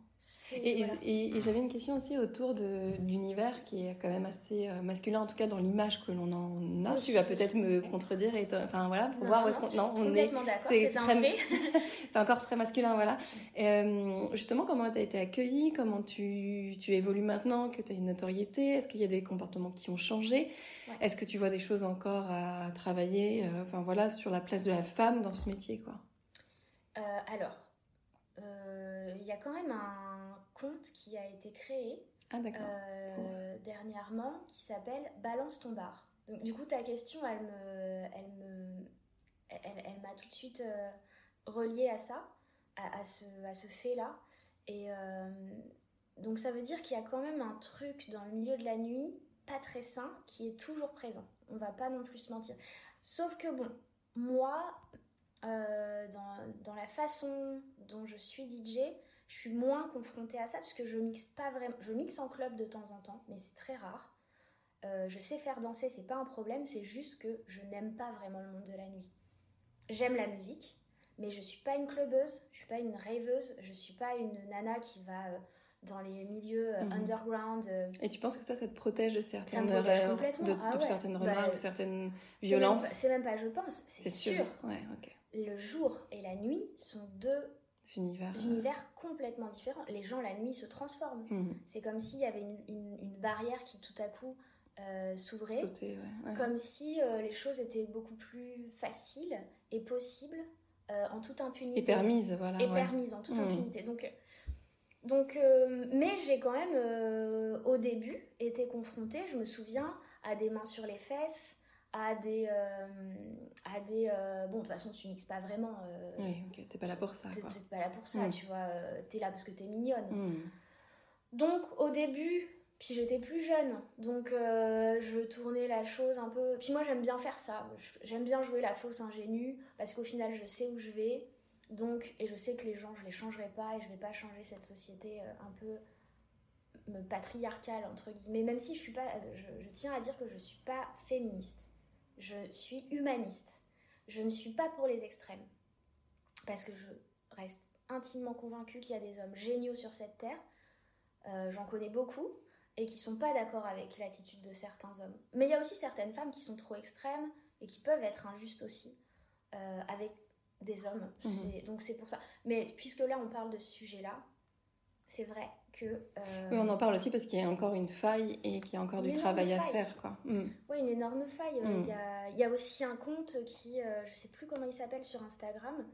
Speaker 1: Et,
Speaker 2: voilà.
Speaker 1: et- et j'avais une question aussi autour de l'univers qui est quand même assez euh, masculin, en tout cas dans l'image que l'on en a.
Speaker 2: Oui.
Speaker 1: Tu vas peut-être me contredire et enfin voilà pour
Speaker 2: Non,
Speaker 1: voir
Speaker 2: non,
Speaker 1: où est-ce qu'on non on est c'est
Speaker 2: c'est
Speaker 1: encore très masculin voilà. Et, euh, justement comment tu as été accueillie, comment tu, tu évolues maintenant que tu as une notoriété, est-ce qu'il y a des comportements qui ont changé,
Speaker 2: Ouais.
Speaker 1: est-ce que tu vois des choses encore à travailler, euh, enfin voilà sur la place de la femme dans ce métier quoi?
Speaker 2: Euh, alors il y a quand même un compte qui a été créé
Speaker 1: Ah
Speaker 2: euh, dernièrement qui s'appelle Balance ton bar. Donc, du coup, ta question, elle me, elle me, elle, elle m'a tout de suite euh, reliée à ça, à, à ce, à ce fait-là. Et euh, donc, ça veut dire qu'il y a quand même un truc dans le milieu de la nuit, pas très sain, qui est toujours présent. On va pas non plus se mentir. Sauf que bon, moi, euh, dans, dans la façon dont je suis DJ, je suis moins confrontée à ça parce que je mixe pas vraiment. Je mixe en club de temps en temps, mais c'est très rare. Euh, je sais faire danser, c'est pas un problème, c'est juste que je n'aime pas vraiment le monde de la nuit. J'aime la musique, mais je suis pas une clubeuse, je suis pas une rêveuse, je suis pas une nana qui va euh, dans les milieux euh,
Speaker 1: Mhm.
Speaker 2: underground. euh,
Speaker 1: Et tu penses que ça, ça te protège de certaines,
Speaker 2: protège complètement.
Speaker 1: de,
Speaker 2: Ah
Speaker 1: de certaines
Speaker 2: Bah,
Speaker 1: remarques, de certaines
Speaker 2: même
Speaker 1: violences?
Speaker 2: pas- C'est même, pas je pense, c'est sûr.
Speaker 1: Ouais, ok.
Speaker 2: Le jour et la nuit sont deux
Speaker 1: univers.
Speaker 2: univers complètement différents. Les gens la nuit se transforment.
Speaker 1: mhm.
Speaker 2: C'est comme s'il y avait une, une- une barrière qui tout à coup euh, s'ouvrait.
Speaker 1: Ouais. ouais.
Speaker 2: Comme si euh, les choses étaient beaucoup plus faciles et possibles euh, en toute impunité.
Speaker 1: Et permise, voilà.
Speaker 2: Et
Speaker 1: ouais.
Speaker 2: permises en toute
Speaker 1: Mhm.
Speaker 2: impunité. Donc, donc mais j'ai quand même, au début, été confrontée, je me souviens, à des mains sur les fesses, à des... euh, à des euh, bon, de toute façon, tu mixes pas vraiment. euh,
Speaker 1: Oui, ok, t'es pas là pour ça.
Speaker 2: T'es pas là pour ça,
Speaker 1: Mm.
Speaker 2: tu vois. T'es là parce que t'es mignonne.
Speaker 1: Mhm.
Speaker 2: Donc au début, puis j'étais plus jeune, donc je tournais la chose un peu. Puis moi j'aime bien faire ça. J'aime bien jouer la fausse ingénue parce qu'au final je sais où je vais. Donc et je sais que les gens je les changerai pas et je vais pas changer cette société un peu patriarcale entre guillemets. Même si je suis pas, je, je tiens à dire que je suis pas féministe. Je suis humaniste. Je ne suis pas pour les extrêmes parce que je reste intimement convaincue qu'il y a des hommes géniaux sur cette terre. Euh, J'en connais beaucoup et qui sont pas d'accord avec l'attitude de certains hommes. Mais il y a aussi certaines femmes qui sont trop extrêmes et qui peuvent être injustes aussi euh, avec des hommes. C'est- Donc c'est pour ça. Mais puisque là on parle de ce sujet-là, c'est vrai que... euh,
Speaker 1: Oui, on en parle aussi parce qu'il y a encore une faille et qu'il y a encore du travail à faire, quoi. Mhm.
Speaker 2: Oui, une énorme faille. Euh, Il
Speaker 1: Mm.
Speaker 2: y, a, il y a aussi un compte qui, euh, je sais plus comment il s'appelle sur Instagram,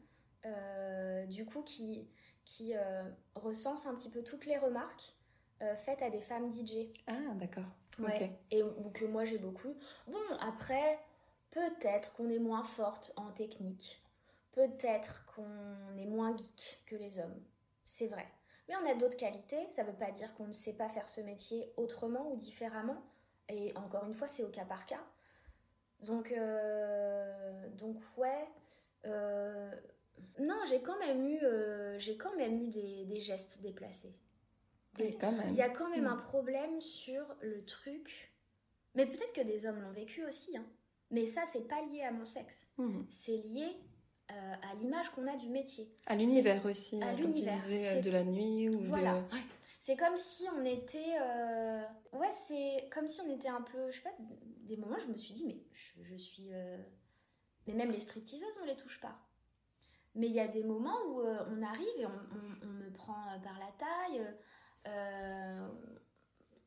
Speaker 2: euh, du coup, qui, qui euh, recense un petit peu toutes les remarques euh, faites à des femmes DJ.
Speaker 1: Ah, d'accord.
Speaker 2: Ouais. Et ou que moi j'ai beaucoup. Bon, après, peut-être qu'on est moins forte en technique. Peut-être qu'on est moins geek que les hommes. C'est vrai. Mais on a d'autres qualités. Ça veut pas dire qu'on ne sait pas faire ce métier autrement ou différemment. Et encore une fois, c'est au cas par cas. Donc, euh, donc ouais. euh, non, j'ai quand même eu, euh, j'ai quand même eu des, des gestes déplacés. Des- il y a quand même
Speaker 1: Mm.
Speaker 2: un problème sur le truc. Mais peut-être que des hommes l'ont vécu aussi. hein. Mais ça, c'est pas lié à mon sexe.
Speaker 1: Mhm.
Speaker 2: C'est lié euh, à l'image qu'on a du métier.
Speaker 1: À l'univers aussi,
Speaker 2: à
Speaker 1: euh, comme tu disais, euh, de la nuit ou
Speaker 2: Voilà.
Speaker 1: de... Ouais.
Speaker 2: C'est comme si on était. euh, Ouais, c'est comme si on était un peu. Je sais pas, des moments, je me suis dit, mais je, je suis. euh, Mais même les stripteaseuses, on les touche pas. Mais il y a des moments où on arrive et on, on- on me prend par la taille.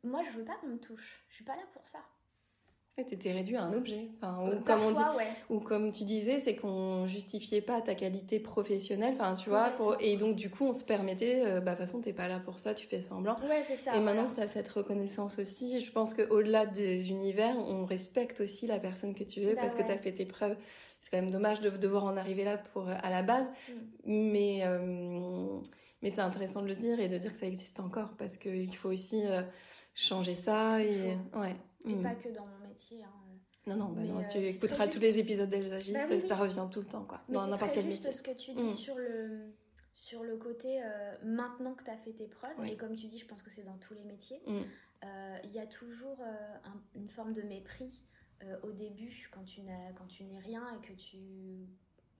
Speaker 2: moi, je veux pas qu'on me touche. Je suis pas là pour ça.
Speaker 1: Tu étais réduit à un objet. Enfin, ou,
Speaker 2: Euh,
Speaker 1: comme on dit,
Speaker 2: ouais.
Speaker 1: ou comme tu disais, c'est qu'on justifiait pas ta qualité professionnelle. Enfin, tu vois, pour... Et donc du coup, on se permettait, euh, bah, de toute façon, t'es pas là pour ça, tu fais semblant.
Speaker 2: Ouais, c'est ça.
Speaker 1: et maintenant que tu as cette reconnaissance aussi, je pense qu'au-delà des univers, on respecte aussi la personne que tu es
Speaker 2: Bah
Speaker 1: parce que
Speaker 2: ouais.
Speaker 1: tu as fait tes preuves. C'est quand même dommage de devoir en arriver là pour, à la base.
Speaker 2: Mm.
Speaker 1: Mais, euh, mais c'est intéressant de le dire et de dire que ça existe encore parce qu'il faut aussi euh, changer ça. Et, ouais.
Speaker 2: Et
Speaker 1: Mm.
Speaker 2: pas que dans métier. hein.
Speaker 1: Non, non, bah non,
Speaker 2: euh,
Speaker 1: tu
Speaker 2: c'est
Speaker 1: écouteras tous
Speaker 2: juste.
Speaker 1: les épisodes d'Elles agissent,
Speaker 2: Bah oui,
Speaker 1: ça revient tout le temps, quoi,
Speaker 2: Mais
Speaker 1: dans
Speaker 2: c'est
Speaker 1: n'importe
Speaker 2: très
Speaker 1: quel
Speaker 2: juste
Speaker 1: métier.
Speaker 2: ce que tu dis
Speaker 1: Mm.
Speaker 2: sur le sur le côté euh, maintenant que tu as fait tes preuves,
Speaker 1: Oui.
Speaker 2: et comme tu dis, je pense que c'est dans tous les métiers,
Speaker 1: Mm.
Speaker 2: euh, il y a toujours euh, un- une forme de mépris euh, au début quand tu n'as quand tu n'es rien et que tu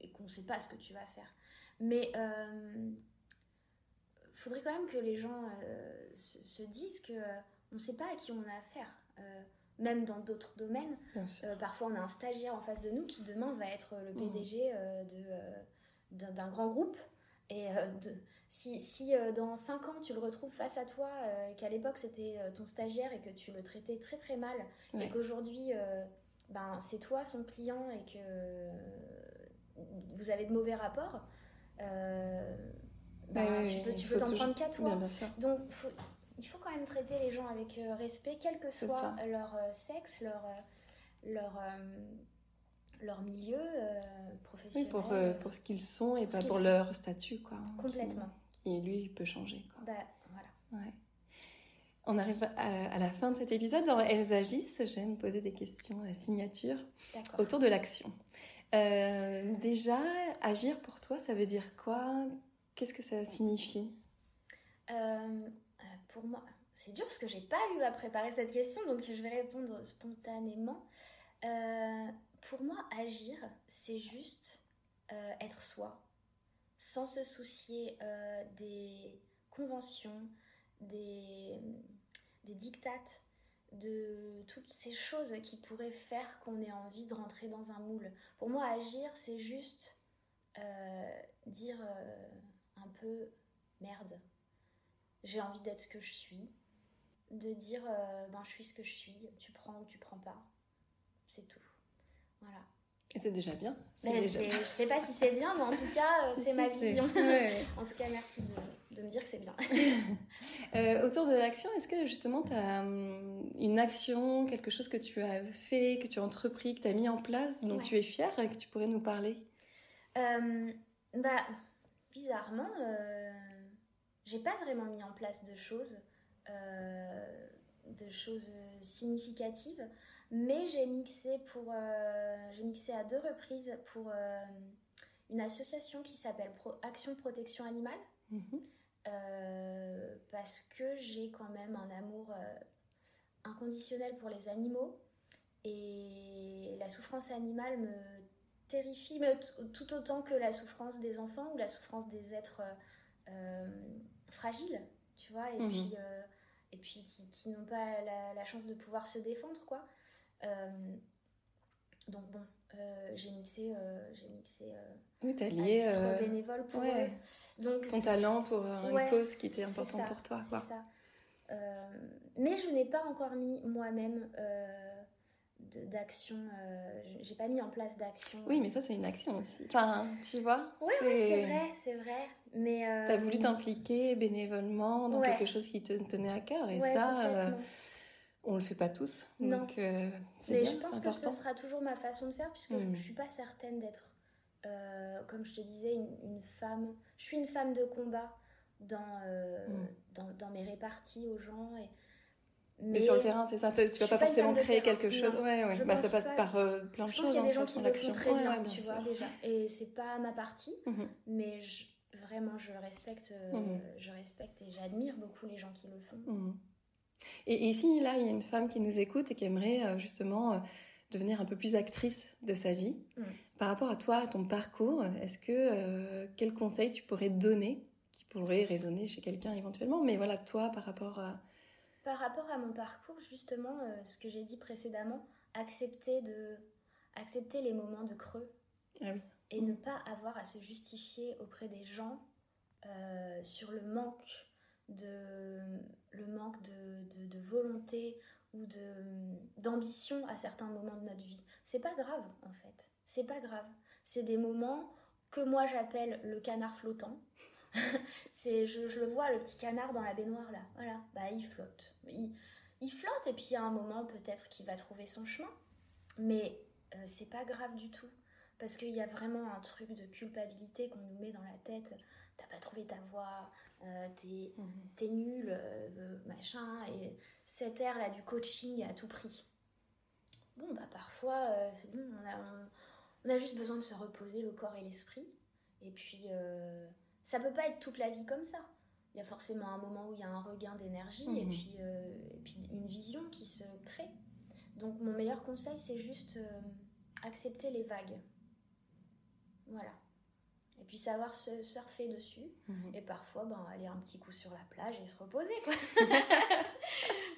Speaker 2: et qu'on sait pas ce que tu vas faire. Mais euh, faudrait quand même que les gens euh, se, se disent que euh, on sait pas à qui on a affaire. Même dans d'autres domaines, euh, parfois, on a un stagiaire en face de nous qui demain va être le
Speaker 1: Mhm.
Speaker 2: PDG euh, de, euh, d'un, grand groupe. Et de- si, si dans 5 ans tu le retrouves face à toi, et qu'à l'époque c'était ton stagiaire et que tu le traitais très très mal,
Speaker 1: Ouais.
Speaker 2: et qu'aujourd'hui ben, c'est toi son client et que vous avez de mauvais rapports, euh, ben, tu peux, t'en prendre qu'à toi.
Speaker 1: Bien, bien.
Speaker 2: Donc, faut- il faut quand même traiter les gens avec euh, respect, quel que soit leur euh, sexe, leur, euh, leur, leur milieu euh,
Speaker 1: Oui,
Speaker 2: professionnel.
Speaker 1: pour, euh, pour ce qu'ils sont et
Speaker 2: Pour
Speaker 1: pas pour leur statut, quoi. hein,
Speaker 2: Complètement.
Speaker 1: Qui, qui, lui, peut changer, quoi.
Speaker 2: Bah, voilà.
Speaker 1: Ouais. On arrive à, à la fin de cet épisode. Dans Elles agissent, j'aime poser des questions à signature autour de l'action. Euh, déjà, agir pour toi, ça veut dire quoi? Qu'est-ce que ça signifie?
Speaker 2: Pour moi, c'est dur parce que j'ai pas eu à préparer cette question, donc je vais répondre spontanément. Euh, pour moi, agir, c'est juste euh, être soi, sans se soucier euh, des conventions, des, des dictates, de toutes ces choses qui pourraient faire qu'on ait envie de rentrer dans un moule. Pour moi, agir, c'est juste dire un peu merde j'ai envie d'être ce que je suis, de dire euh, ben je suis ce que je suis, tu prends ou tu prends pas, c'est tout. Voilà.
Speaker 1: Et c'est déjà bien.
Speaker 2: Mais
Speaker 1: déjà
Speaker 2: je sais pas si c'est bien, mais en tout cas euh, c'est
Speaker 1: si,
Speaker 2: ma vision.
Speaker 1: ouais.
Speaker 2: en tout cas merci de, de me dire que c'est bien.
Speaker 1: Euh, autour de l'action, est-ce que justement tu as une action, quelque chose que tu as fait, que tu as entrepris, que tu as mis en place, dont
Speaker 2: Ouais.
Speaker 1: tu es fière et que tu pourrais nous parler?
Speaker 2: Euh, bah, bizarrement, euh, j'ai pas vraiment mis en place de choses, euh, de choses significatives, mais j'ai mixé pour, euh, j'ai mixé à deux reprises pour euh, une association qui s'appelle Pro- Action Protection Animale,
Speaker 1: Mhm.
Speaker 2: parce que j'ai quand même un amour inconditionnel pour les animaux et la souffrance animale me terrifie mais tout autant que la souffrance des enfants ou la souffrance des êtres euh, fragiles, tu vois, et
Speaker 1: Mhm.
Speaker 2: puis, euh, et puis qui, qui n'ont pas la, la chance de pouvoir se défendre, quoi. Euh, donc bon, euh, j'ai mixé, j'ai mixé
Speaker 1: Oui, tu as
Speaker 2: à
Speaker 1: lié
Speaker 2: titre bénévole pour
Speaker 1: ouais.
Speaker 2: Donc,
Speaker 1: ton talent pour une
Speaker 2: Ouais,
Speaker 1: cause qui était importante pour toi.
Speaker 2: C'est ça. Mais je n'ai pas encore mis moi-même d'action. euh, J'ai pas mis en place d'action.
Speaker 1: Oui, mais ça, c'est une action aussi. Enfin, tu vois
Speaker 2: Ouais, ouais, c'est vrai, c'est vrai. Mais. euh,
Speaker 1: Tu as voulu t'impliquer bénévolement dans
Speaker 2: Ouais.
Speaker 1: quelque chose qui te tenait à cœur. Et
Speaker 2: ouais,
Speaker 1: ça, euh, on le fait pas tous.
Speaker 2: Non.
Speaker 1: Donc, euh,
Speaker 2: Mais
Speaker 1: bien,
Speaker 2: je pense que ce sera toujours ma façon de faire, puisque je
Speaker 1: Mhm.
Speaker 2: je suis pas certaine d'être, euh, comme je te disais, une, une femme. Je suis une femme de combat dans,
Speaker 1: Mhm.
Speaker 2: dans, dans mes réparties aux gens. Et,
Speaker 1: Mais sur le terrain, c'est ça. Tu
Speaker 2: Je
Speaker 1: vas pas forcément créer
Speaker 2: terrain,
Speaker 1: quelque chose.
Speaker 2: non.
Speaker 1: Ouais, ouais.
Speaker 2: Je
Speaker 1: Bah, ça passe
Speaker 2: pas.
Speaker 1: par euh, plein de
Speaker 2: Je
Speaker 1: choses.
Speaker 2: pense qu'il y a
Speaker 1: hein,
Speaker 2: des
Speaker 1: de
Speaker 2: gens qui le font très
Speaker 1: Ouais,
Speaker 2: bien,
Speaker 1: ouais,
Speaker 2: tu
Speaker 1: sûr.
Speaker 2: vois, déjà. Et c'est pas ma partie,
Speaker 1: Mhm.
Speaker 2: mais je- vraiment, je respecte, euh,
Speaker 1: Mhm.
Speaker 2: je respecte et j'admire beaucoup les gens qui le font.
Speaker 1: Mhm. Et, et si là, il y a une femme qui nous écoute et qui aimerait euh, justement devenir un peu plus actrice de sa vie,
Speaker 2: Mhm.
Speaker 1: par rapport à toi, à ton parcours, est-ce que quel conseil tu pourrais donner qui pourrait résonner chez quelqu'un éventuellement Mais voilà, toi, par rapport à.
Speaker 2: Par rapport à mon parcours, justement, euh, ce que j'ai dit précédemment, accepter, de, accepter les moments de creux
Speaker 1: Ah oui.
Speaker 2: et ne pas avoir à se justifier auprès des gens euh, sur le manque de le manque de, de, volonté ou de d'ambition à certains moments de notre vie. C'est pas grave en fait. C'est pas grave. C'est des moments que moi j'appelle le canard flottant. c'est je, je, le vois le petit canard dans la baignoire là. Voilà, bah il flotte. Il, il flotte et puis a un moment peut-être qu'il va trouver son chemin. Mais euh, c'est pas grave du tout. Parce qu'il y a vraiment un truc de culpabilité qu'on nous met dans la tête. T'as pas trouvé ta voix, euh, mhm. t'es nul, euh, machin. Et cet air là du coaching à tout prix. Bon, bah parfois, c'est bon, on a, on, a, juste besoin de se reposer le corps et l'esprit. Et puis, ça peut pas être toute la vie comme ça il y a forcément un moment où il y a un regain d'énergie et, mhm. puis, et puis une vision qui se crée. Donc mon meilleur conseil, c'est juste accepter les vagues. Voilà. Et puis savoir se surfer dessus. Mhm. Et parfois, ben, aller un petit coup sur la plage et se reposer, quoi.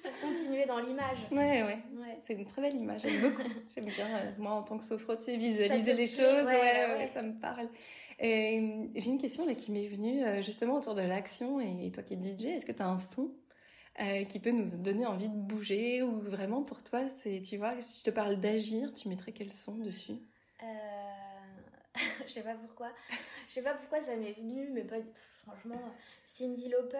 Speaker 2: Pour continuer dans l'image.
Speaker 1: Ouais, ouais. C'est une très belle image. J'aime beaucoup. J'aime bien, euh, moi, en tant que sophrotier, visualiser les choses. Ouais, ouais, ça me parle. J'ai une question là qui m'est venue euh, justement autour de l'action. Et toi qui es DJ, est-ce que tu as un son euh, qui peut nous donner envie de bouger ou vraiment pour toi, c'est, tu vois, si je te parle d'agir, tu mettrais quel son dessus?
Speaker 2: Euh... Je sais pas pourquoi. Je sais pas pourquoi ça m'est venu, mais pas. Franchement, Cindy Lauper,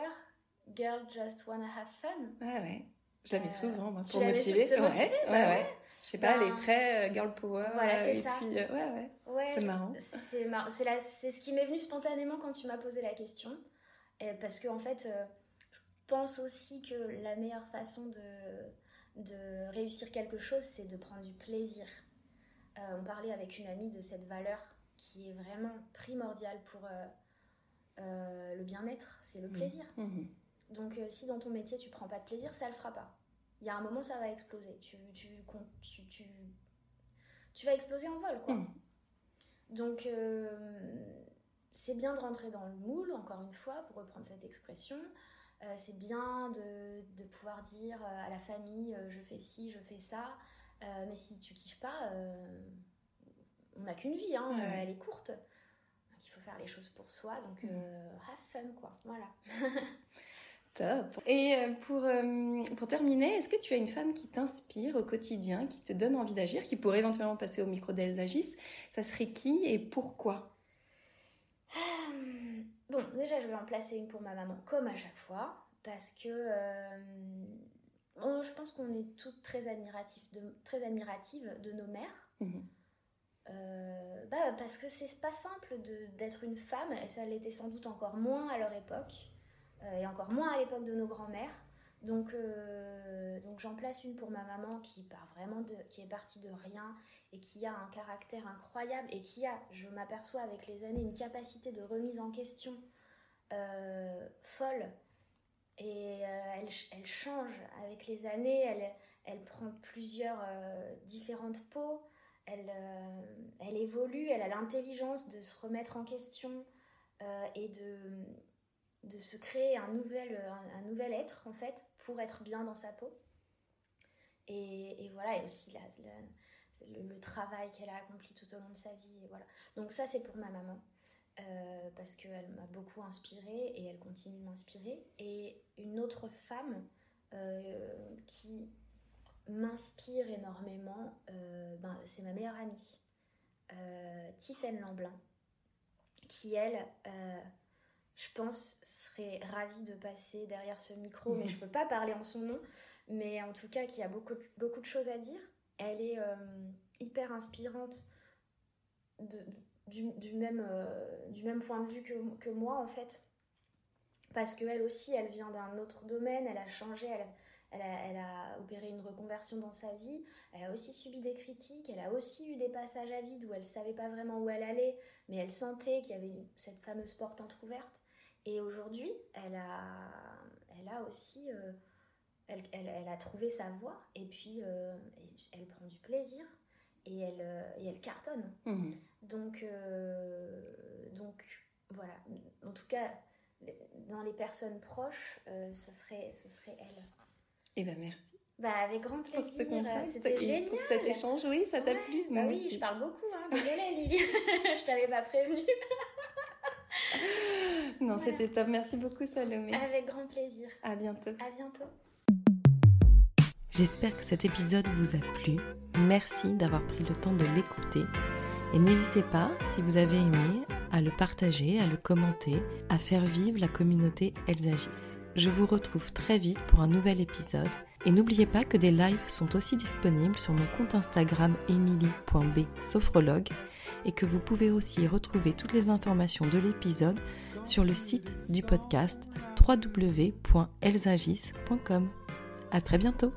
Speaker 2: Girl Just Wanna Have Fun.
Speaker 1: Ouais, ouais. Je la mets euh, souvent, moi, pour motiver. ouais, ouais, bah ouais. Je sais pas, elle est ben, très euh, girl power.
Speaker 2: Voilà, c'est ça.
Speaker 1: Puis, ouais, ouais. ouais c'est marrant.
Speaker 2: C'est marrant. C'est ce qui m'est venu spontanément quand tu m'as posé la question. Et parce que, en fait, pense aussi que la meilleure façon de, de réussir quelque chose, c'est de prendre du plaisir. Euh, on parlait avec une amie de cette valeur qui est vraiment primordiale pour euh, euh, le bien-être, c'est le mmh. plaisir. Mmh. Donc si dans ton métier tu prends pas de plaisir, ça le fera pas. Il y a un moment ça va exploser. Tu, tu, tu, tu, vas exploser en vol, quoi. Mmh. Donc c'est bien de rentrer dans le moule, encore une fois, pour reprendre cette expression. Euh, c'est bien de, pouvoir dire euh, à la famille euh, je fais ci, je fais ça. mais si tu kiffes pas, on n'a qu'une vie, hein, elle est courte. il faut faire les choses pour soi, donc have fun quoi. Voilà.
Speaker 1: Top. Et pour, pour terminer, est-ce que tu as une femme qui t'inspire au quotidien, qui te donne envie d'agir, qui pourrait éventuellement passer au micro d'Elles agissent Ça serait qui et pourquoi?
Speaker 2: Bon, déjà, je vais en placer une pour ma maman, comme à chaque fois, parce que euh, je pense qu'on est toutes très, de, très admiratives de nos mères. Euh, bah, parce que c'est pas simple d'être une femme, et ça l'était sans doute encore moins à leur époque, euh, et encore moins à l'époque de nos grands-mères. Donc, donc j'en place une pour ma maman qui part vraiment qui est partie de rien et qui a un caractère incroyable et qui a, je m'aperçois avec les années, une capacité de remise en question euh, folle. Et euh, elle, elle, change avec les années, elle, elle prend plusieurs euh, différentes peaux, elle, elle évolue, elle a l'intelligence de se remettre en question et de, de se créer un nouvel, un, nouvel être en fait pour être bien dans sa peau. Et, et voilà, et aussi le, travail qu'elle a accompli tout au long de sa vie. Voilà. Donc ça, c'est pour ma maman. Euh, parce qu'elle m'a beaucoup inspirée et elle continue de m'inspirer. Et une autre femme euh, qui m'inspire énormément, euh, ben, c'est ma meilleure amie, euh, Tiffaine Lamblin, qui elle, je pense, serait ravie de passer derrière ce micro, mais je peux pas parler en son nom, mais en tout cas qui a beaucoup, beaucoup de choses à dire. Elle est hyper inspirante de, du, même, euh, du même point de vue que, que, moi en fait. Parce qu'elle aussi, elle vient d'un autre domaine, elle a changé, elle, elle, a, elle, a, opéré une reconversion dans sa vie, elle a aussi subi des critiques, elle a aussi eu des passages à vide où elle savait pas vraiment où elle allait, mais elle sentait qu'il y avait cette fameuse porte entr'ouverte. Et aujourd'hui, elle a, elle a aussi... Euh, elle, elle, elle, a trouvé sa voie et puis euh, elle prend du plaisir et elle, et elle cartonne. Mmh. Donc, euh, donc voilà. En tout cas, dans les personnes proches, euh, ce, serait, ce serait elle.
Speaker 1: Eh ben merci.
Speaker 2: Bah, avec grand plaisir. C'était génial.
Speaker 1: Pour cet échange, oui, ça t'a plu.
Speaker 2: Bah oui, je parle beaucoup. Hein. Désolée, Lily. je t'avais pas prévenu.
Speaker 3: Non, c'était top. Merci beaucoup, Salomé.
Speaker 2: Avec grand plaisir.
Speaker 3: À bientôt.
Speaker 2: À bientôt.
Speaker 1: J'espère que cet épisode vous a plu. Merci d'avoir pris le temps de l'écouter. Et n'hésitez pas, si vous avez aimé, à le partager, à le commenter, à faire vivre la communauté Elsagis. Je vous retrouve très vite pour un nouvel épisode. Et n'oubliez pas que des lives sont aussi disponibles sur mon compte Instagram emily.b et que vous pouvez aussi retrouver toutes les informations de l'épisode sur le site du podcast www.elsagis.com. À très bientôt!